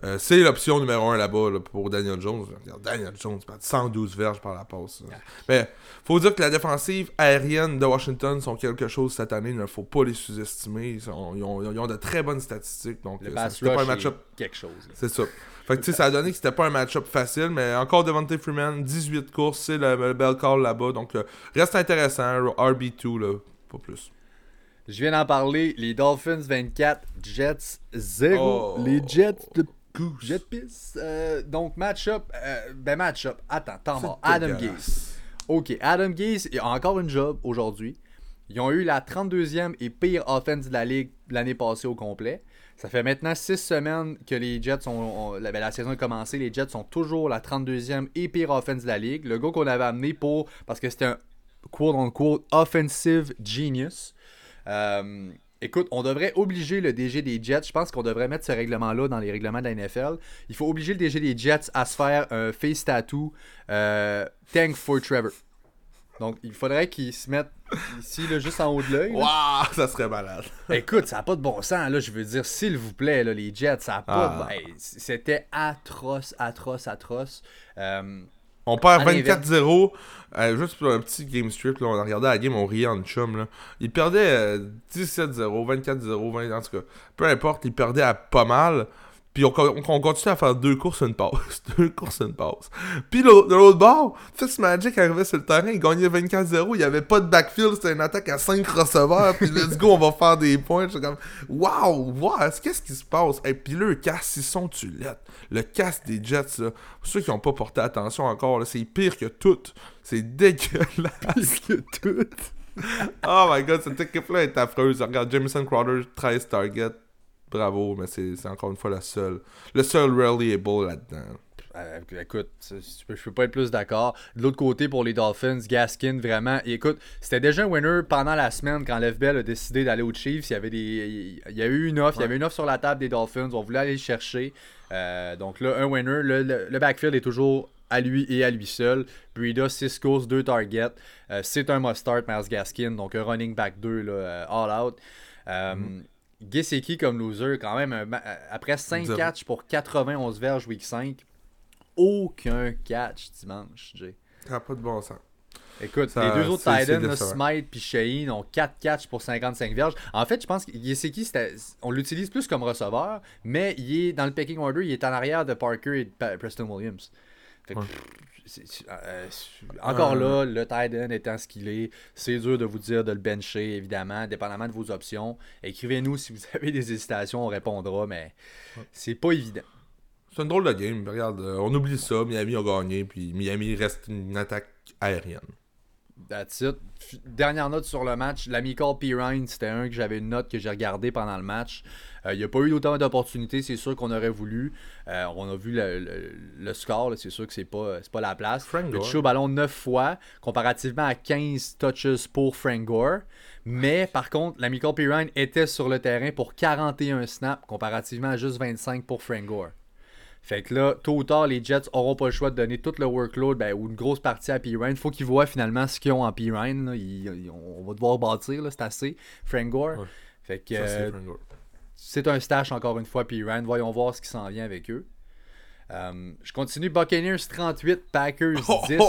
[SPEAKER 2] euh, c'est l'option numéro 1 là-bas pour Daniel Jones. Daniel Jones, 112 verges par la passe. Mais faut dire que la défensive aérienne de Washington sont quelque chose cette année. Il ne faut pas les sous-estimer. Ils, ont, de très bonnes statistiques. Donc,
[SPEAKER 1] le c'était pas un match-up. quelque chose.
[SPEAKER 2] C'est ça. Fait que, ça a donné que c'était pas un match-up facile, mais encore Devontae Freeman, 18 courses, c'est le, bel call là-bas. Donc, euh, reste intéressant. RB2, là, pas plus.
[SPEAKER 1] Je viens d'en parler. Les Dolphins 24, Jets 0. Les Jets de Jet Piss. Euh, donc, match-up. Euh, ben, match-up. Attends, temps mort. Adam Gaze. Ok, Adam Gaze a encore une job aujourd'hui. Ils ont eu la 32e et pire offense de la ligue l'année passée au complet. Ça fait maintenant 6 semaines que les Jets ont. Ben, la, saison a commencé. Les Jets sont toujours la 32e et pire offense de la ligue. Le gars qu'on avait amené pour. Parce que c'était un quote unquote offensive genius. Euh, Écoute, on devrait obliger le DG des Jets. Je pense qu'on devrait mettre ce règlement-là dans les règlements de la NFL. Il faut obliger le DG des Jets à se faire un face tattoo euh, Thank for Trevor. Donc, il faudrait qu'il se mette ici, là, juste en haut de l'œil.
[SPEAKER 2] Waouh, ça serait malade. <laughs>
[SPEAKER 1] Écoute, ça n'a pas de bon sens. Là, je veux dire, s'il vous plaît, là, les Jets, ça n'a pas. Ah. C'était atroce, atroce, atroce. Euh,
[SPEAKER 2] on perd 24-0. Euh, juste pour un petit game strip, là, on a regardé la game, on riait en chum. Là. Il perdait 17-0, 24-0, 20, en tout cas. Peu importe, il perdait à pas mal. Puis on, on, continue à faire deux courses, une passe. <laughs> deux courses, une passe. Puis de l'autre bord, Fitzmagic arrivait sur le terrain, il gagnait 24-0. Il n'y avait pas de backfield, c'était une attaque à 5 receveurs. Puis let's go, on va faire des points. J'étais comme, waouh, wow, qu'est-ce qui se passe? Et puis là, le casse, ils sont tulettes. Le casse des Jets, là, pour ceux qui n'ont pas porté attention encore, c'est pire que tout. C'est dégueulasse.
[SPEAKER 1] Pire que tout. <laughs>
[SPEAKER 2] oh my god, cette équipe-là est affreuse. Regarde, Jameson Crowder, 13 targets bravo, mais c'est encore une fois la seule, le seul reliable là-dedans.
[SPEAKER 1] Euh, écoute, je peux, peux pas être plus d'accord. De l'autre côté, pour les Dolphins, Gaskin, vraiment. écoute, c'était déjà un winner pendant la semaine quand l'FBL a décidé d'aller aux Chiefs. Il y avait des, il y a eu une offre, il y avait une offre sur la table des Dolphins. On voulait aller le chercher. Euh, donc là, un winner. Le, backfield est toujours à lui et à lui seul. Brida, 6 courses, 2 targets. Euh, c'est un must-start, Miles Gaskin. Donc un running back 2, là, all out. Mm-hmm. Gesicki comme loser, quand même, euh, après 5 catchs pour 91 verges week 5, aucun catch dimanche, Jay.
[SPEAKER 2] Ça n'a pas de bon sens.
[SPEAKER 1] Écoute, les deux autres Titans, Smite et Shane, ont 4 catchs pour 55 verges. En fait, je pense que Gesicki, on l'utilise plus comme receveur, mais il est dans le pecking order, il est en arrière de Parker et de Preston Williams. Fait que, euh, encore là, le tight end étant ce qu'il est, c'est dur de vous dire de le bencher, évidemment, dépendamment de vos options. Écrivez-nous si vous avez des hésitations, on répondra, mais c'est pas évident.
[SPEAKER 2] C'est une drôle de game. Regarde, euh, on oublie ça. Miami a gagné, puis Miami reste une attaque aérienne.
[SPEAKER 1] That's it. Dernière note sur le match. L'amical Pirine, c'était un que j'avais une note que j'ai regardé pendant le match. Euh, il n'y a pas eu autant d'opportunités, c'est sûr qu'on aurait voulu. Euh, on a vu le, score, c'est sûr que c'est pas, pas la place.
[SPEAKER 2] Frank
[SPEAKER 1] Il a au ballon 9 fois, comparativement à 15 touches pour Frank Gore. Mais par contre, l'amical Pirine était sur le terrain pour 41 snaps, comparativement à juste 25 pour Frank Gore. Fait que là, tôt ou tard, les Jets auront pas le choix de donner tout le workload ben, ou une grosse partie à Pirine. Il faut qu'ils voient finalement ce qu'ils ont en Pirine. on va devoir bâtir, c'est assez. Frank Gore. Fait que c'est un stash encore une fois, Pirine. Voyons voir ce qui s'en vient avec eux. Euh, je continue Buccaneers 38, Packers 10.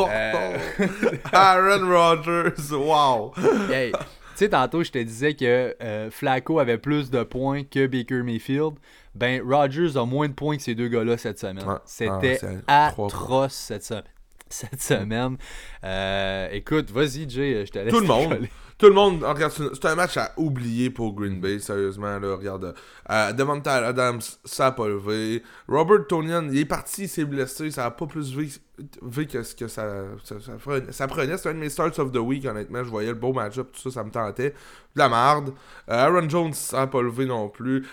[SPEAKER 2] Euh, <laughs> Aaron Rodgers, wow!
[SPEAKER 1] hey, tu sais, tantôt, je te disais que euh, Flacco avait plus de points que Baker Mayfield ben Rodgers a moins de points que ces deux gars-là cette semaine. C'était ah, atroce cette, cette semaine. Euh, écoute, vas-y, Jay, je te laisse.
[SPEAKER 2] Tout le monde. Tout le monde, regarde, c'est un match à oublier pour Green Bay, sérieusement. Là, regarde, euh, Adams, ça n'a pas levé. Robert Tonian, il est parti, il s'est blessé, ça n'a pas plus vu que ce que ça, ça, ça, prenait. C'était un de mes starts of the week, honnêtement. Je voyais le beau match-up, tout ça, ça me tentait. De la merde. Euh, Aaron Jones, ça n'a pas levé non plus.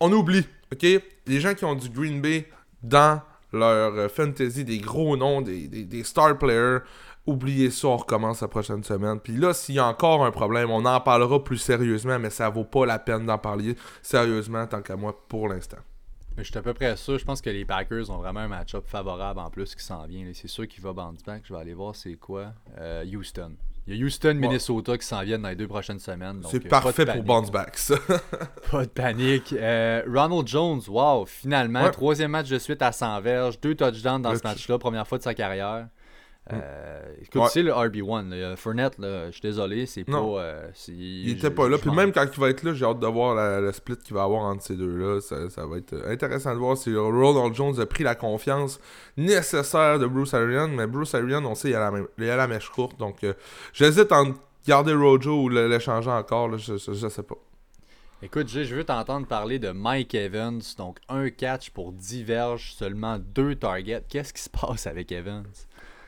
[SPEAKER 2] On oublie OK? Les gens qui ont du Green Bay dans leur euh, fantasy, des gros noms, des, des, star players, oubliez ça, on recommence la prochaine semaine. Puis là, s'il y a encore un problème, on en parlera plus sérieusement, mais ça vaut pas la peine d'en parler sérieusement tant qu'à moi pour l'instant.
[SPEAKER 1] Mais je suis à peu près sûr. Je pense que les Packers ont vraiment un match-up favorable en plus qui s'en vient. C'est sûr qu'il va bounce back. Je vais aller voir c'est quoi. Euh, Houston. Il y a Houston, Minnesota qui s'en viennent dans les deux prochaines semaines.
[SPEAKER 2] C'est euh, parfait pour bounce back, ça. <laughs>
[SPEAKER 1] pas de panique. Euh, Ronald Jones, wow, finalement, troisième match de suite à 100 verges, deux touchdowns dans ce match-là, première fois de sa carrière. Euh, écoute, c'est le RB1. Fournette, je suis désolé, c'est pas. Euh,
[SPEAKER 2] il était pas là. Puis même quand il va être là, j'ai hâte de voir la, split qu'il va avoir entre ces deux-là. Ça, va être intéressant de voir si Ronald Jones a pris la confiance nécessaire de Bruce Arians. Mais Bruce Arians, on sait, il a la, il a la mèche courte. Donc euh, j'hésite à garder Rojo ou l'échanger encore. je, je, sais pas.
[SPEAKER 1] Écoute, je veux t'entendre parler de Mike Evans. Donc, un catch pour diverge, seulement deux targets. Qu'est-ce qui se passe avec Evans?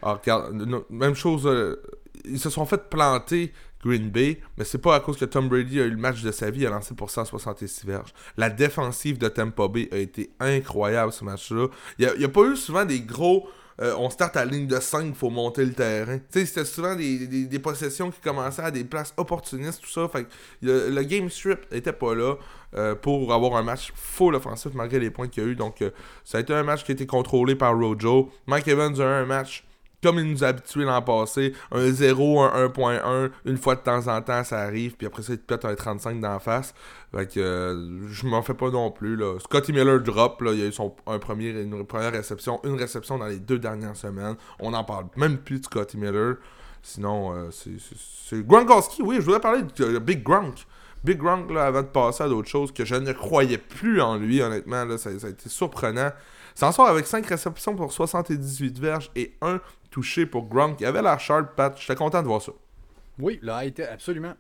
[SPEAKER 2] Alors, regarde, même chose, euh, ils se sont fait planter Green Bay, mais c'est pas à cause que Tom Brady a eu le match de sa vie, il a lancé pour 166 verges. La défensive de Tampa Bay a été incroyable ce match-là. Il n'y a, pas eu souvent des gros. Euh, on start à ligne de 5, il faut monter le terrain. Tu sais, c'était souvent des, possessions qui commençaient à des places opportunistes, tout ça. Fait le, game strip était pas là euh, pour avoir un match full offensif malgré les points qu'il y a eu. Donc, ça a été un match qui a été contrôlé par Rojo. Mike Evans a eu un match comme il nous a habitués l'an passé, un 0, un 1.1, une fois de temps en temps, ça arrive, puis après ça, il te pète un 35 d'en face. Fait que euh, je m'en fais pas non plus. Là. Scotty Miller drop, là, il a eu son, un premier, une première réception, une réception dans les deux dernières semaines. On n'en parle même plus de Scotty Miller. Sinon, euh, c'est Gronkowski, oui, je voudrais parler de Big Gronk. Big Gronk, là, avant de passer à d'autres choses, que je ne croyais plus en lui, honnêtement, là, ça, a été surprenant. S'en sort avec 5 réceptions pour 78 verges et 1 touché pour Gronk. Il avait la sharp, Pat. J'étais content de voir ça.
[SPEAKER 1] Oui, là, été absolument.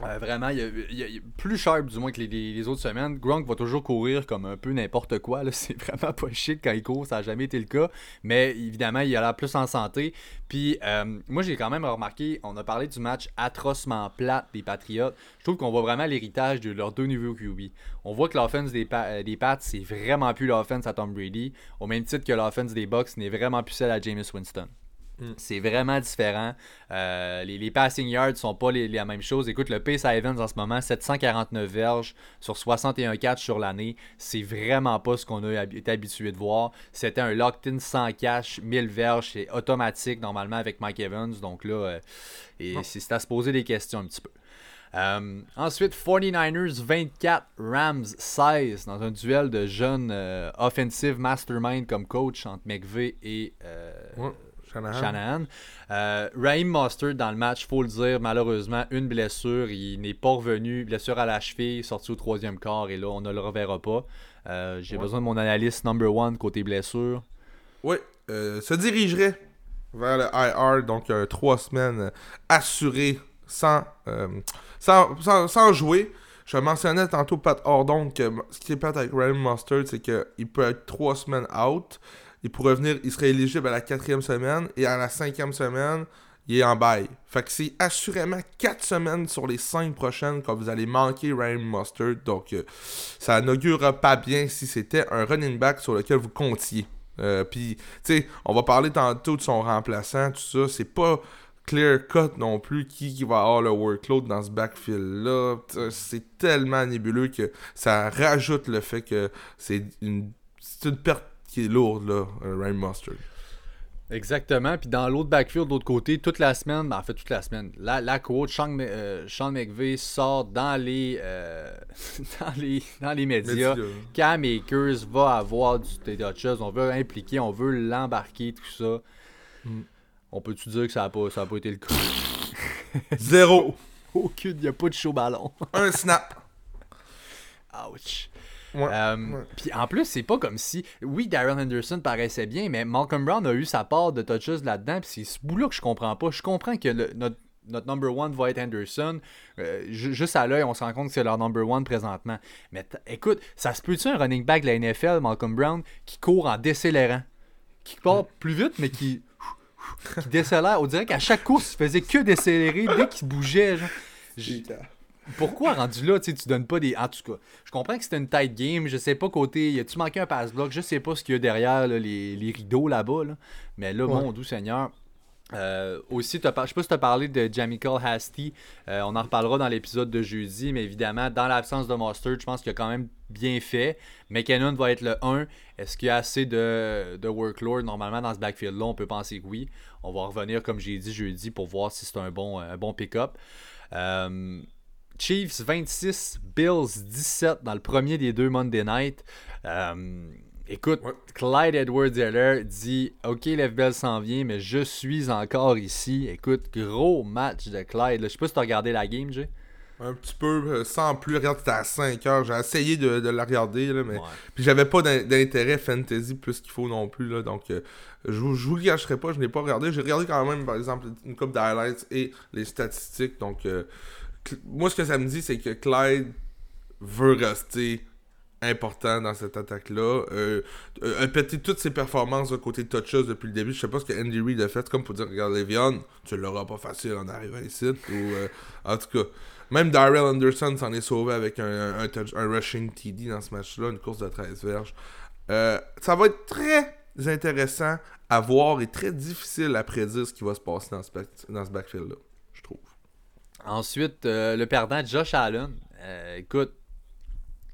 [SPEAKER 1] Euh, vraiment, il, y plus sharp du moins que les, autres semaines. Gronk va toujours courir comme un peu n'importe quoi. <laughs> C'est vraiment pas chic quand il court, ça n'a jamais été le cas. Mais évidemment, il a l'air plus en santé. Puis euh, moi, j'ai quand même remarqué, on a parlé du match atrocement plat des Patriots. Je trouve qu'on voit vraiment l'héritage de leurs deux nouveaux QB. On voit que l'offense des, euh, des Pats, c'est vraiment plus l'offense à Tom Brady. Au même titre que l'offense des Bucks n'est vraiment plus celle à Jameis Winston. Mm. C'est vraiment différent. Euh, les, passing yards sont pas les, la même chose. Écoute, le pace à Evans en ce moment, 749 verges sur 61 catch sur l'année. C'est vraiment pas ce qu'on a été habitué de voir. C'était un locked-in sans cash, 1000 verges. C'est automatique normalement avec Mike Evans. Donc là, euh, c'est à se poser des questions un petit peu. Euh, ensuite, 49ers 24, Rams 16 dans un duel de jeunes offensive mastermind comme coach entre McVeigh et Shanahan. Euh, Raheem Mostert dans le match, faut le dire, malheureusement, une blessure. Il n'est pas revenu. Blessure à la cheville, sorti au troisième quart et là, on ne le reverra pas. Euh, j'ai besoin de mon analyste number one côté blessure.
[SPEAKER 2] Oui, euh, se dirigerait vers le IR, donc trois semaines assurées sans, sans, sans, jouer. Je mentionnais tantôt Pat Hordon que ce qui est pas avec Raheem Mostert, c'est qu'il peut être trois semaines out il pourrait venir, il serait éligible à la quatrième semaine et à la cinquième semaine, il est en bail. Fait que c'est assurément quatre semaines sur les cinq prochaines quand vous allez manquer Ryan Mustard. Donc euh, ça n'augure pas bien si c'était un running back sur lequel vous comptiez. Euh, Puis, tu sais, on va parler tantôt de son remplaçant, tout ça. C'est pas clear cut non plus qui, qui va avoir le workload dans ce backfield-là. C'est tellement nébuleux que ça rajoute le fait que c'est une, une perte qui est lourde, là, Ryan Mustard.
[SPEAKER 1] Exactement. Puis dans l'autre backfield, de l'autre côté, toute la semaine, ben, en fait toute la semaine, la, la coach Sean, euh, McVeigh sort dans les, euh, <laughs> dans les, dans les médias. Cam Akers va avoir du Dodgers. On veut impliquer, on veut l'embarquer, tout ça. Mm. On peut-tu dire que ça n'a pas, pas été le cas?
[SPEAKER 2] Zéro. <laughs>
[SPEAKER 1] Aucune, il n'y a pas de chaud ballon.
[SPEAKER 2] Un snap. <laughs>
[SPEAKER 1] Ouch. Euh, puis en plus, c'est pas comme si. Oui, Darren Henderson paraissait bien, mais Malcolm Brown a eu sa part de touches là-dedans. Puis c'est ce bout-là que je comprends pas. Je comprends que notre, notre number one va être Henderson. Euh, juste à l'œil, on se rend compte que c'est leur number one présentement. Mais écoute, ça se peut-tu un running back de la NFL, Malcolm Brown, qui court en décélérant? Qui part plus vite, mais qui. qui décélère. On dirait qu'à chaque course, il faisait que décélérer dès qu'il bougeait. Genre pourquoi rendu là, tu donnes pas des. En tout cas, je comprends que c'était une tight game. Je sais pas côté. Y a-tu manqué un pass block Je sais pas ce qu'il y a derrière les, rideaux là-bas. Mais là, mon doux Seigneur. Euh, aussi, je ne sais pas si tu as parlé de Jamichael Hasty. Euh, on en reparlera dans l'épisode de jeudi, mais évidemment, dans l'absence de Mustard, je pense qu'il a quand même bien fait. McKinnon va être le 1. Est-ce qu'il y a assez de, de workload normalement dans ce backfield-là? On peut penser que oui. On va revenir, comme j'ai dit jeudi, pour voir si c'est un bon, un bon pick-up. Euh, Chiefs 26, Bills 17 dans le premier des deux Monday Night. Écoute, Clyde Edwards-Heller dit Ok, l'FBL s'en vient, mais je suis encore ici. Écoute, gros match de Clyde. Je sais pas si tu as regardé la game, Jay.
[SPEAKER 2] Un petit peu, euh, sans plus. Regarde, c'était à 5 heures. J'ai essayé de, la regarder, là, mais. Puis j'avais pas d'intérêt fantasy plus qu'il faut non plus, là. Donc, euh, je, je vous le gâcherai pas, je n'ai pas regardé. J'ai regardé quand même, par exemple, une coupe d'highlights et les statistiques. Donc, euh, moi, ce que ça me dit, c'est que Clyde veut rester important dans cette attaque-là. Euh, euh, toutes ses performances de côté de touches depuis le début. Je sais pas ce que Andy Reid a fait, comme pour dire regarde Le'Veon, tu l'auras pas facile en arrivant ici. Ou, euh, en tout cas, même Darrell Anderson s'en est sauvé avec un, rushing TD dans ce match-là, une course de 13 verges. Euh, ça va être très intéressant à voir et très difficile à prédire ce qui va se passer dans ce, dans ce backfield-là.
[SPEAKER 1] Ensuite, le perdant Josh Allen. écoute,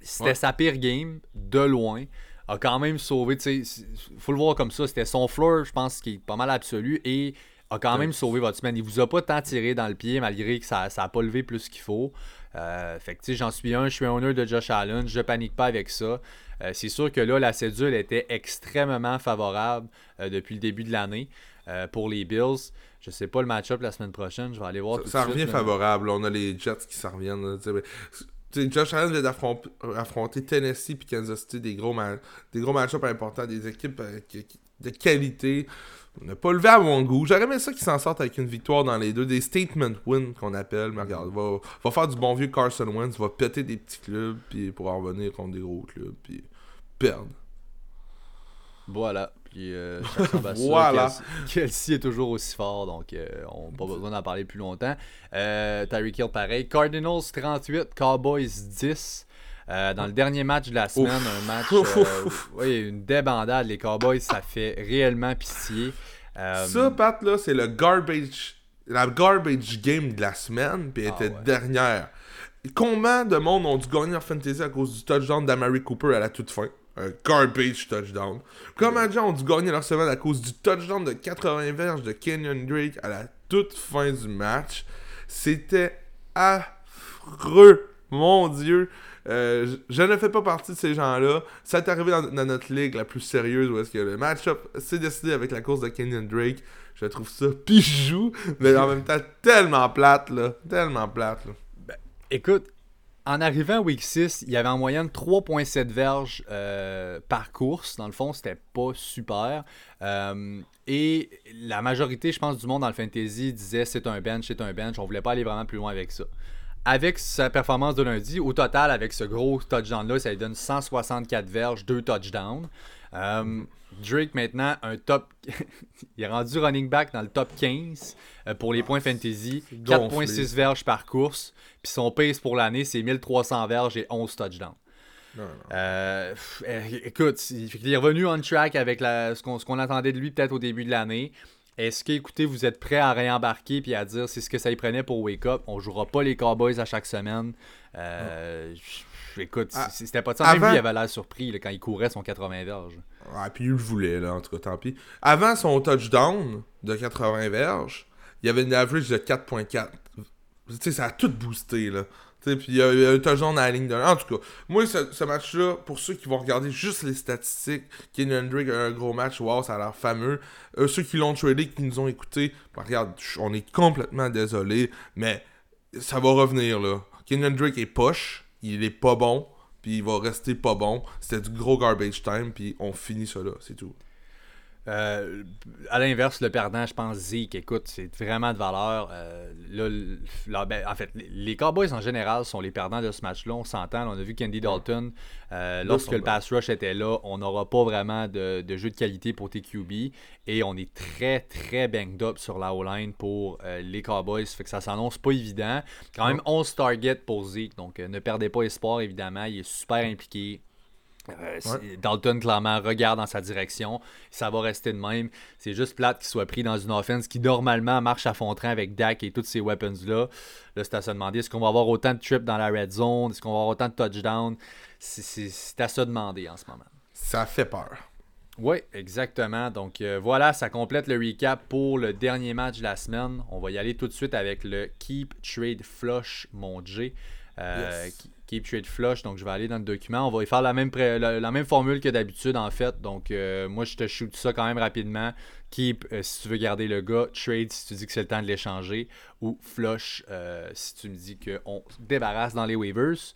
[SPEAKER 1] c'était sa pire game, de loin. A quand même sauvé, tu sais, faut le voir comme ça. C'était son floor, je pense, qui est pas mal absolu. Et a quand même sauvé votre semaine. Il vous a pas tant tiré dans le pied, malgré que ça n'a pas levé plus qu'il faut. Euh, fait que, tu sais, j'en suis un, je suis un honneur de Josh Allen. Je panique pas avec ça. Euh, c'est sûr que là, la cédule était extrêmement favorable euh, depuis le début de l'année pour les Bills. Je sais pas le match-up la semaine prochaine. Je vais aller voir
[SPEAKER 2] ça,
[SPEAKER 1] tout
[SPEAKER 2] ça revient favorable. On a les Jets qui s'en reviennent. Josh Allen vient d'affronter Tennessee puis Kansas City, des gros, des gros match-ups importants, des équipes euh, de qualité. On n'a pas levé à mon goût. J'aurais aimé ça qu'ils s'en sortent avec une victoire dans les deux. Des statement wins qu'on appelle. Mais regarde, va, va faire du bon vieux Carson Wentz, va péter des petits clubs puis pour en revenir contre des gros clubs puis perdre.
[SPEAKER 1] Voilà. Puis, euh, <laughs> voilà. Kelsey, est toujours aussi fort, donc euh, on n'a pas besoin d'en parler plus longtemps. Euh, Tyreek Hill, pareil. Cardinals 38, Cowboys 10. Euh, dans le dernier match de la semaine, un match. oui, une débandade. Les Cowboys, ça fait réellement pitié.
[SPEAKER 2] Ça, Pat, là, c'est le garbage. La garbage game de la semaine, puis elle ah était dernière. Combien de monde ont dû gagner en fantasy à cause du touchdown d'Amari Cooper à la toute fin? Un garbage touchdown. Comment gens ont dû gagner leur semaine à cause du touchdown de 80 verges de Kenyon Drake à la toute fin du match? C'était affreux. Mon Dieu. Euh, je, ne fais pas partie de ces gens-là. Ça est arrivé dans, notre ligue la plus sérieuse où est-ce que le match-up s'est décidé avec la course de Kenyon Drake. Je trouve ça <laughs> pijou, mais en même temps tellement plate, là. Tellement plate, là.
[SPEAKER 1] Ben, écoute, en arrivant week 6, il y avait en moyenne 3,7 verges euh, par course. Dans le fond, c'était pas super. Euh, et la majorité, je pense, du monde dans le fantasy disait c'est un bench, c'est un bench. On voulait pas aller vraiment plus loin avec ça. Avec sa performance de lundi, au total, avec ce gros touchdown-là, ça lui donne 164 verges, 2 touchdowns. Euh, Drake maintenant un top. <laughs> il est rendu running back dans le top 15 pour les points fantasy. 4.6 verges par course. Puis son pace pour l'année, c'est 1300 verges et 11 touchdowns. Euh, eh, écoute, il est revenu on track avec la, ce qu'on attendait de lui peut-être au début de l'année. Est-ce que, écoutez, vous êtes prêt à réembarquer puis à dire c'est ce que ça y prenait pour Wake Up? On jouera pas les Cowboys à chaque semaine. Euh, écoute, ah, c'était pas ça. Même lui, il avait l'air surpris quand il courait son 80 verges.
[SPEAKER 2] Ouais, puis il le voulait, là, en tout cas, tant pis. Avant son touchdown de 80 verges, il y avait une average de 4.4 tu sais, ça a tout boosté, là. Puis il y, a un touchdown à la ligne de... En tout cas, moi, ce, match-là, pour ceux qui vont regarder juste les statistiques, Kenyon Drake a un gros match, wow, ça a l'air fameux. Euh, ceux qui l'ont tradé, qui nous ont écouté, ben, regarde, on est complètement désolé, mais ça va revenir, là. Kenyon Drake est poche, il est pas bon, puis il va rester pas bon. C'était du gros garbage time, puis on finit là, c'est tout.
[SPEAKER 1] Euh, à l'inverse, le perdant, je pense, Zeke, écoute, c'est vraiment de valeur. Euh, là, ben, en fait, les Cowboys en général sont les perdants de ce match-là. On s'entend. On a vu Candy Dalton. Euh, lorsque le pass rush était là, on n'aura pas vraiment de, jeu de qualité pour TQB. Et on est très, très banged up sur la O-line pour les Cowboys. Fait que ça s'annonce pas évident. Quand même 11 targets pour Zeke. Donc ne perdez pas espoir, évidemment. Il est super impliqué. Euh, Dalton, clairement, regarde dans sa direction. Ça va rester de même. C'est juste plate qu'il soit pris dans une offense qui, normalement, marche à fond train avec Dak et toutes ces weapons-là. Là, c'est à se demander est-ce qu'on va avoir autant de trips dans la red zone? Est-ce qu'on va avoir autant de touchdowns? C'est à se demander en ce moment.
[SPEAKER 2] Ça fait peur.
[SPEAKER 1] Oui, exactement. Donc euh, voilà, ça complète le recap pour le dernier match de la semaine. On va y aller tout de suite avec le Keep Trade Flush, mon G. Euh, Keep Trade Flush. Donc, je vais aller dans le document. On va y faire la même, la, même formule que d'habitude, en fait. Donc, euh, moi, je te shoot ça quand même rapidement. Keep euh, si tu veux garder le gars. Trade si tu dis que c'est le temps de l'échanger. Ou Flush euh, si tu me dis qu'on se débarrasse dans les waivers.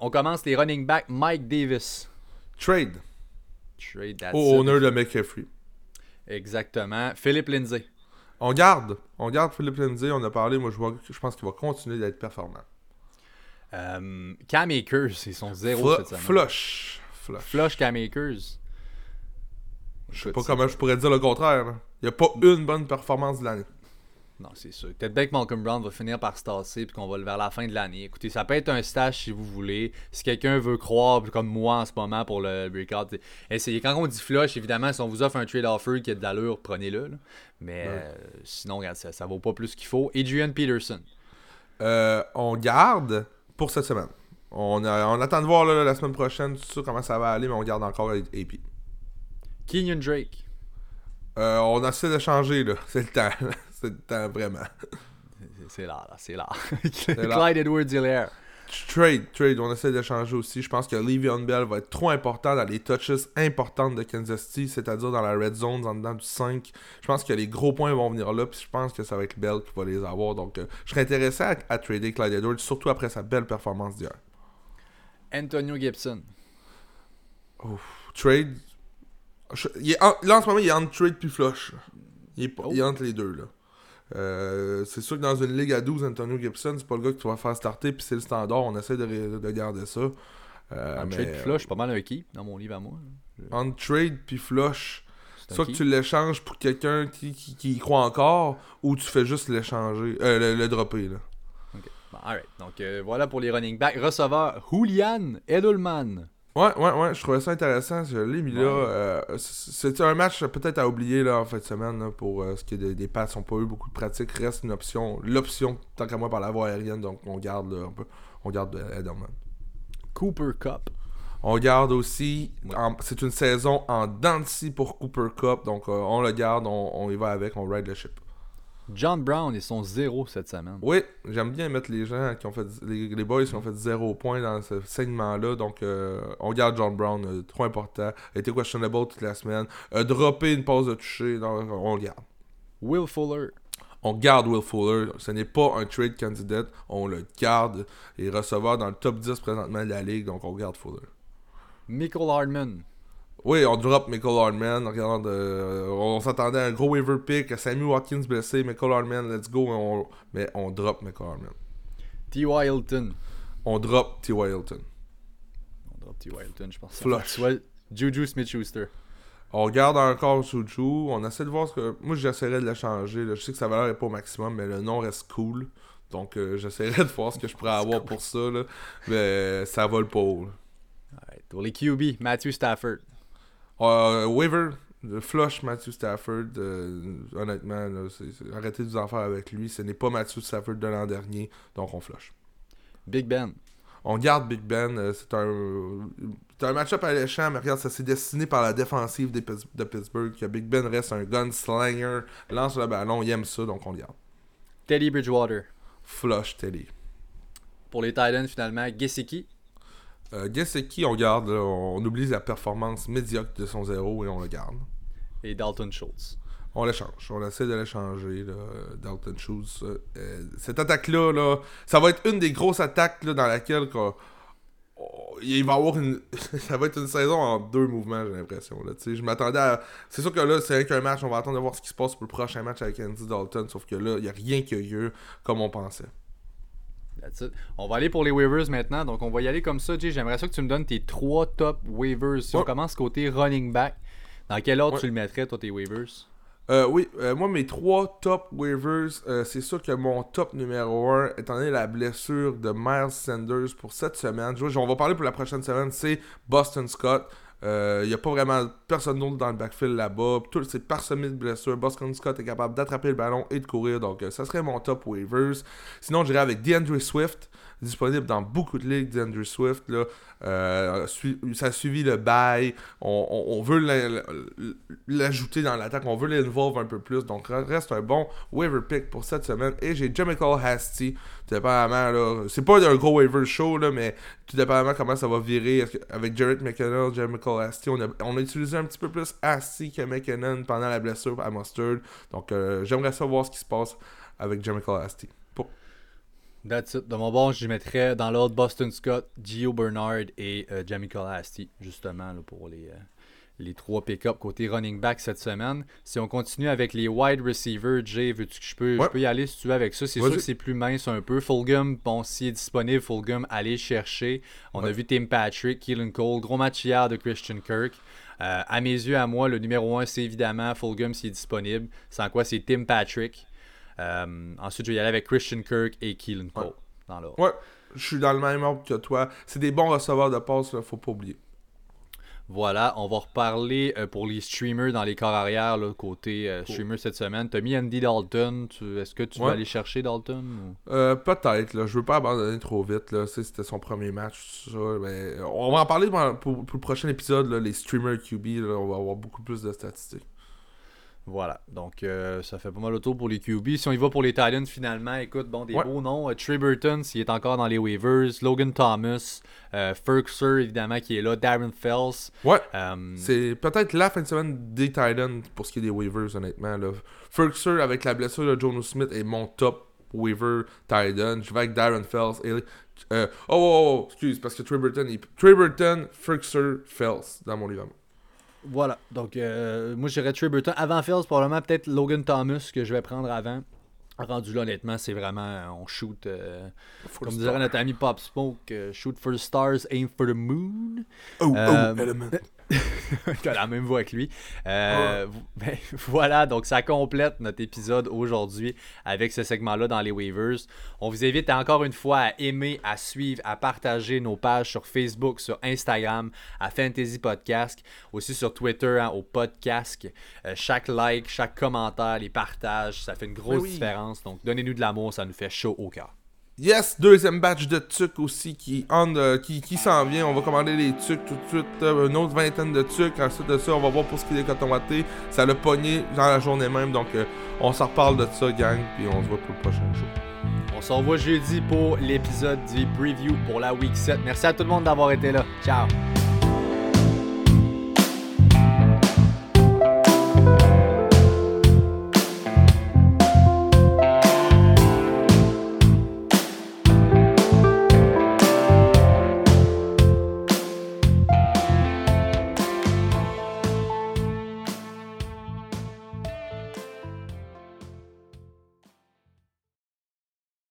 [SPEAKER 1] on commence les running back. Mike Davis.
[SPEAKER 2] Trade.
[SPEAKER 1] Trade,
[SPEAKER 2] that's Au honneur de McCaffrey.
[SPEAKER 1] Exactement. Philippe Lindsay.
[SPEAKER 2] On garde. On garde Philippe Lindsay. On a parlé. Moi, je, je pense qu'il va continuer d'être performant.
[SPEAKER 1] Euh, Cam Akers, c'est son zéro cette semaine.
[SPEAKER 2] Flush. Flush.
[SPEAKER 1] Flush Cam Akers.
[SPEAKER 2] Je sais pas comment je pourrais dire le contraire. Il n'y a pas une bonne performance de l'année.
[SPEAKER 1] Non, c'est sûr. Peut-être bien que Malcolm Brown va finir par se tasser et qu'on va le vers la fin de l'année. Écoutez, ça peut être un stage si vous voulez. Si quelqu'un veut croire, comme moi en ce moment pour le breakout, essayez. Quand on dit flush, évidemment, si on vous offre un trade offer qui a de l'allure, prenez-le. Mais euh, sinon, regarde, ça, ça vaut pas plus qu'il faut. Adrian Peterson.
[SPEAKER 2] Euh, on garde pour cette semaine. On, attend de voir la semaine prochaine sûr comment ça va aller, mais on garde encore AP.
[SPEAKER 1] Kenyon Drake.
[SPEAKER 2] Euh, on essaie de changer, là. <laughs> C'est le temps. C'est le temps, vraiment.
[SPEAKER 1] C'est là, là. C'est là. <laughs> Clyde Edwards-Hilaire.
[SPEAKER 2] Trade, trade, on essaie de changer aussi. Je pense que Le'Veon Bell va être trop important dans les touches importantes de Kansas City, c'est-à-dire dans la red zone, en dedans du 5. Je pense que les gros points vont venir là, puis je pense que ça va être Bell qui va les avoir. Donc, euh, je serais intéressé à, trader Clyde Edwards, surtout après sa belle performance d'hier.
[SPEAKER 1] Antonio Gibson.
[SPEAKER 2] trade. là, en ce moment, il est entre trade puis flush. Il est, il est entre les deux, là. Euh, c'est sûr que dans une ligue à 12, Antonio Gibson, c'est pas le gars que tu vas faire starter, puis c'est le standard. On essaie de, de garder ça.
[SPEAKER 1] Euh, trade puis flush, pas mal un key dans mon livre à moi.
[SPEAKER 2] En trade puis flush, soit que tu l'échanges pour quelqu'un qui, qui, y croit encore, ou tu fais juste l'échanger, euh, le, dropper. Là.
[SPEAKER 1] Ok, alright. Donc euh, voilà pour les running backs. Receveur, Julian Edelman.
[SPEAKER 2] Ouais, ouais, ouais, je trouvais ça intéressant. Je l'ai mis là. Euh, C'était un match peut-être à oublier là, en fin de semaine pour euh, ce qui est des, des passes n'ont pas eu beaucoup de pratique. Reste une option. L'option, tant qu'à moi, par la voie aérienne. Donc on garde un peu. On garde euh, Edelman.
[SPEAKER 1] Cooper Cup.
[SPEAKER 2] On garde aussi. C'est une saison en Dancy pour Cooper Cup. Donc on le garde, on, on y va avec, on ride le ship.
[SPEAKER 1] John Brown, ils sont zéro cette semaine.
[SPEAKER 2] Oui, j'aime bien mettre les gens qui ont fait les, boys qui ont fait zéro point dans ce segment-là. Donc euh, on garde John Brown, euh, trop important. A été questionable toute la semaine. A droppé une pause de toucher, donc on le garde.
[SPEAKER 1] Will Fuller.
[SPEAKER 2] On garde Will Fuller. Ce n'est pas un trade candidate. On le garde. Il est receveur dans le top 10 présentement de la ligue, donc on garde Fuller.
[SPEAKER 1] Michael Hardman.
[SPEAKER 2] Oui, on drop Michael Hardman. Regarde, euh, on s'attendait à un gros waiver pick, Sammy Watkins blessé, Michael Hardman, let's go. Mais on drop Michael Hardman.
[SPEAKER 1] T.Y. Hilton.
[SPEAKER 2] On drop T.Y. Hilton.
[SPEAKER 1] On drop T.Y. Hilton, je pense.
[SPEAKER 2] Flush.
[SPEAKER 1] Juju Smith-Schuster.
[SPEAKER 2] On regarde encore Juju. On essaie de voir ce que. Moi, j'essaierai de le changer. Je sais que sa valeur n'est pas au maximum, mais le nom reste cool. Donc, euh, j'essaierai de voir ce que je pourrais <laughs> avoir pour ça. Là. Mais ça vole pas haut.
[SPEAKER 1] Pour les QB, Matthew Stafford.
[SPEAKER 2] Uh, waiver, flush Matthew Stafford, euh, honnêtement, arrêtez de vous en faire avec lui. Ce n'est pas Matthew Stafford de l'an dernier, donc on flush.
[SPEAKER 1] Big Ben.
[SPEAKER 2] On garde Big Ben. Euh, c'est un, un match-up alléchant, mais regarde, ça s'est destiné par la défensive de Pittsburgh. Que Big Ben reste un gunslinger, lance le ballon, il aime ça, donc on le garde.
[SPEAKER 1] Teddy Bridgewater.
[SPEAKER 2] Flush Teddy.
[SPEAKER 1] Pour les Titans, finalement, Gesicki.
[SPEAKER 2] Euh, qui on garde, on oublie la performance médiocre de son zéro et on le garde.
[SPEAKER 1] Et Dalton Schultz.
[SPEAKER 2] On l'échange, on essaie de l'échanger, Dalton Schultz. Euh, cette attaque-là, là, ça va être une des grosses attaques dans laquelle il va avoir une. <laughs> ça va être une saison en deux mouvements, j'ai l'impression. Je m'attendais à. C'est sûr que là, c'est qu'un match, on va attendre de voir ce qui se passe pour le prochain match avec Andy Dalton, sauf que là, il n'y a rien qui a comme on pensait.
[SPEAKER 1] On va aller pour les waivers maintenant. Donc, on va y aller comme ça. J'aimerais ça que tu me donnes tes trois top waivers. Si on commence côté running back, dans quel ordre tu le mettrais, toi, tes waivers?
[SPEAKER 2] Euh, oui, euh, moi, mes trois top waivers, euh, c'est sûr que mon top numéro 1, étant donné la blessure de Miles Sanders pour cette semaine, je, on va parler pour la prochaine semaine, c'est Boston Scott. Il n'y a pas vraiment personne d'autre dans le backfield là-bas. Tout c'est parsemé de blessures. Boston Scott est capable d'attraper le ballon et de courir. Donc, ça serait mon top waivers. Sinon, j'irais avec DeAndre Swift disponible dans beaucoup de ligues d'Andrew Swift. Là. Euh, ça a suivi le bail. On, veut l'ajouter dans l'attaque. On veut l'involve un peu plus. Donc, reste un bon waiver pick pour cette semaine. Et j'ai Jamichael Hasty. Tout dépendamment. C'est pas un gros waiver show, là, mais tout dépendamment comment ça va virer. avec Jared McKinnon, Jamichael Hasty, on a, on a utilisé un petit peu plus Hasty que McKinnon pendant la blessure à Mustard. Donc, euh, j'aimerais savoir ce qui se passe avec Jamichael Hasty.
[SPEAKER 1] That's it. De mon bord, je mettrais dans l'ordre Boston Scott, Gio Bernard et euh, Jamie Colasty, justement, pour les, euh, les trois pick-up côté running back cette semaine. Si on continue avec les wide receivers, Jay, veux-tu que je peux, je peux y aller si tu veux avec ça? C'est sûr que c'est plus mince un peu. Fulgham, bon, s'il est disponible, Fulgham, allez chercher. On a vu Tim Patrick, Keelan Cole, gros match hier de Christian Kirk. Euh, à mes yeux, à moi, le numéro 1, c'est évidemment Fulgham s'il est disponible. Sans quoi, c'est Tim Patrick. Euh, ensuite, je vais y aller avec Christian Kirk et Keelan Cole.
[SPEAKER 2] Dans ouais, je suis dans le même ordre que toi. C'est des bons receveurs de passe, là, faut pas oublier.
[SPEAKER 1] Voilà, on va reparler euh, pour les streamers dans les corps arrière, là, côté euh, streamer cette semaine. Tu as mis Andy Dalton. Est-ce que tu vas aller chercher Dalton
[SPEAKER 2] Peut-être. Là. Je veux pas abandonner trop vite. Là. C'était son premier match. mais on va en parler pour, le prochain épisode. les streamers QB. on va avoir beaucoup plus de statistiques.
[SPEAKER 1] Voilà, donc euh, ça fait pas mal le tour pour les QB. Si on y va pour les Titans, finalement, écoute, bon, des beaux noms. Euh, Trey Burton, s'il est encore dans les waivers. Logan Thomas. Euh, évidemment, qui est là. Darren Fells.
[SPEAKER 2] Ouais. Euh, c'est peut-être la fin de semaine des Titans pour ce qui est des waivers, honnêtement. Là. avec la blessure de Jonas Smith, est mon top waiver Titan. Je vais avec Darren Fells. Et, oh, oh, oh, excuse, parce que Trey Burton, il... Trey Burton, Fells dans mon livre.
[SPEAKER 1] Voilà. Donc, euh, moi, j'irais Trey Burton. Avant Fields, probablement peut-être Logan Thomas que je vais prendre avant. Rendu là, honnêtement, c'est vraiment. On shoot. Euh, comme dirait notre ami Pop Smoke, shoot for the stars, aim for the moon.
[SPEAKER 2] Oh, oh, element. <laughs>
[SPEAKER 1] qui a la même voix que lui. Euh, <laughs> ben, voilà, donc ça complète notre épisode aujourd'hui avec ce segment-là dans les waivers. On vous invite encore une fois à aimer, à suivre, à partager nos pages sur Facebook, sur Instagram, à Fantasy Podcast, aussi sur Twitter, hein, au podcast. Euh, chaque like, chaque commentaire, les partages, ça fait une grosse ben différence. Donc donnez-nous de l'amour, ça nous fait chaud au cœur.
[SPEAKER 2] Yes, deuxième batch de tucs aussi qui, qui, s'en vient. On va commander les tucs tout de suite. Euh, une autre vingtaine de tucs. Ensuite de ça, on va voir pour ce qui est des cotons Ça l'a pogné dans la journée même. Donc, euh, on s'en reparle de ça, gang. Puis on se voit pour le prochain jour.
[SPEAKER 1] On se revoit jeudi pour l'épisode du preview pour la week 7. Merci à tout le monde d'avoir été là. Ciao.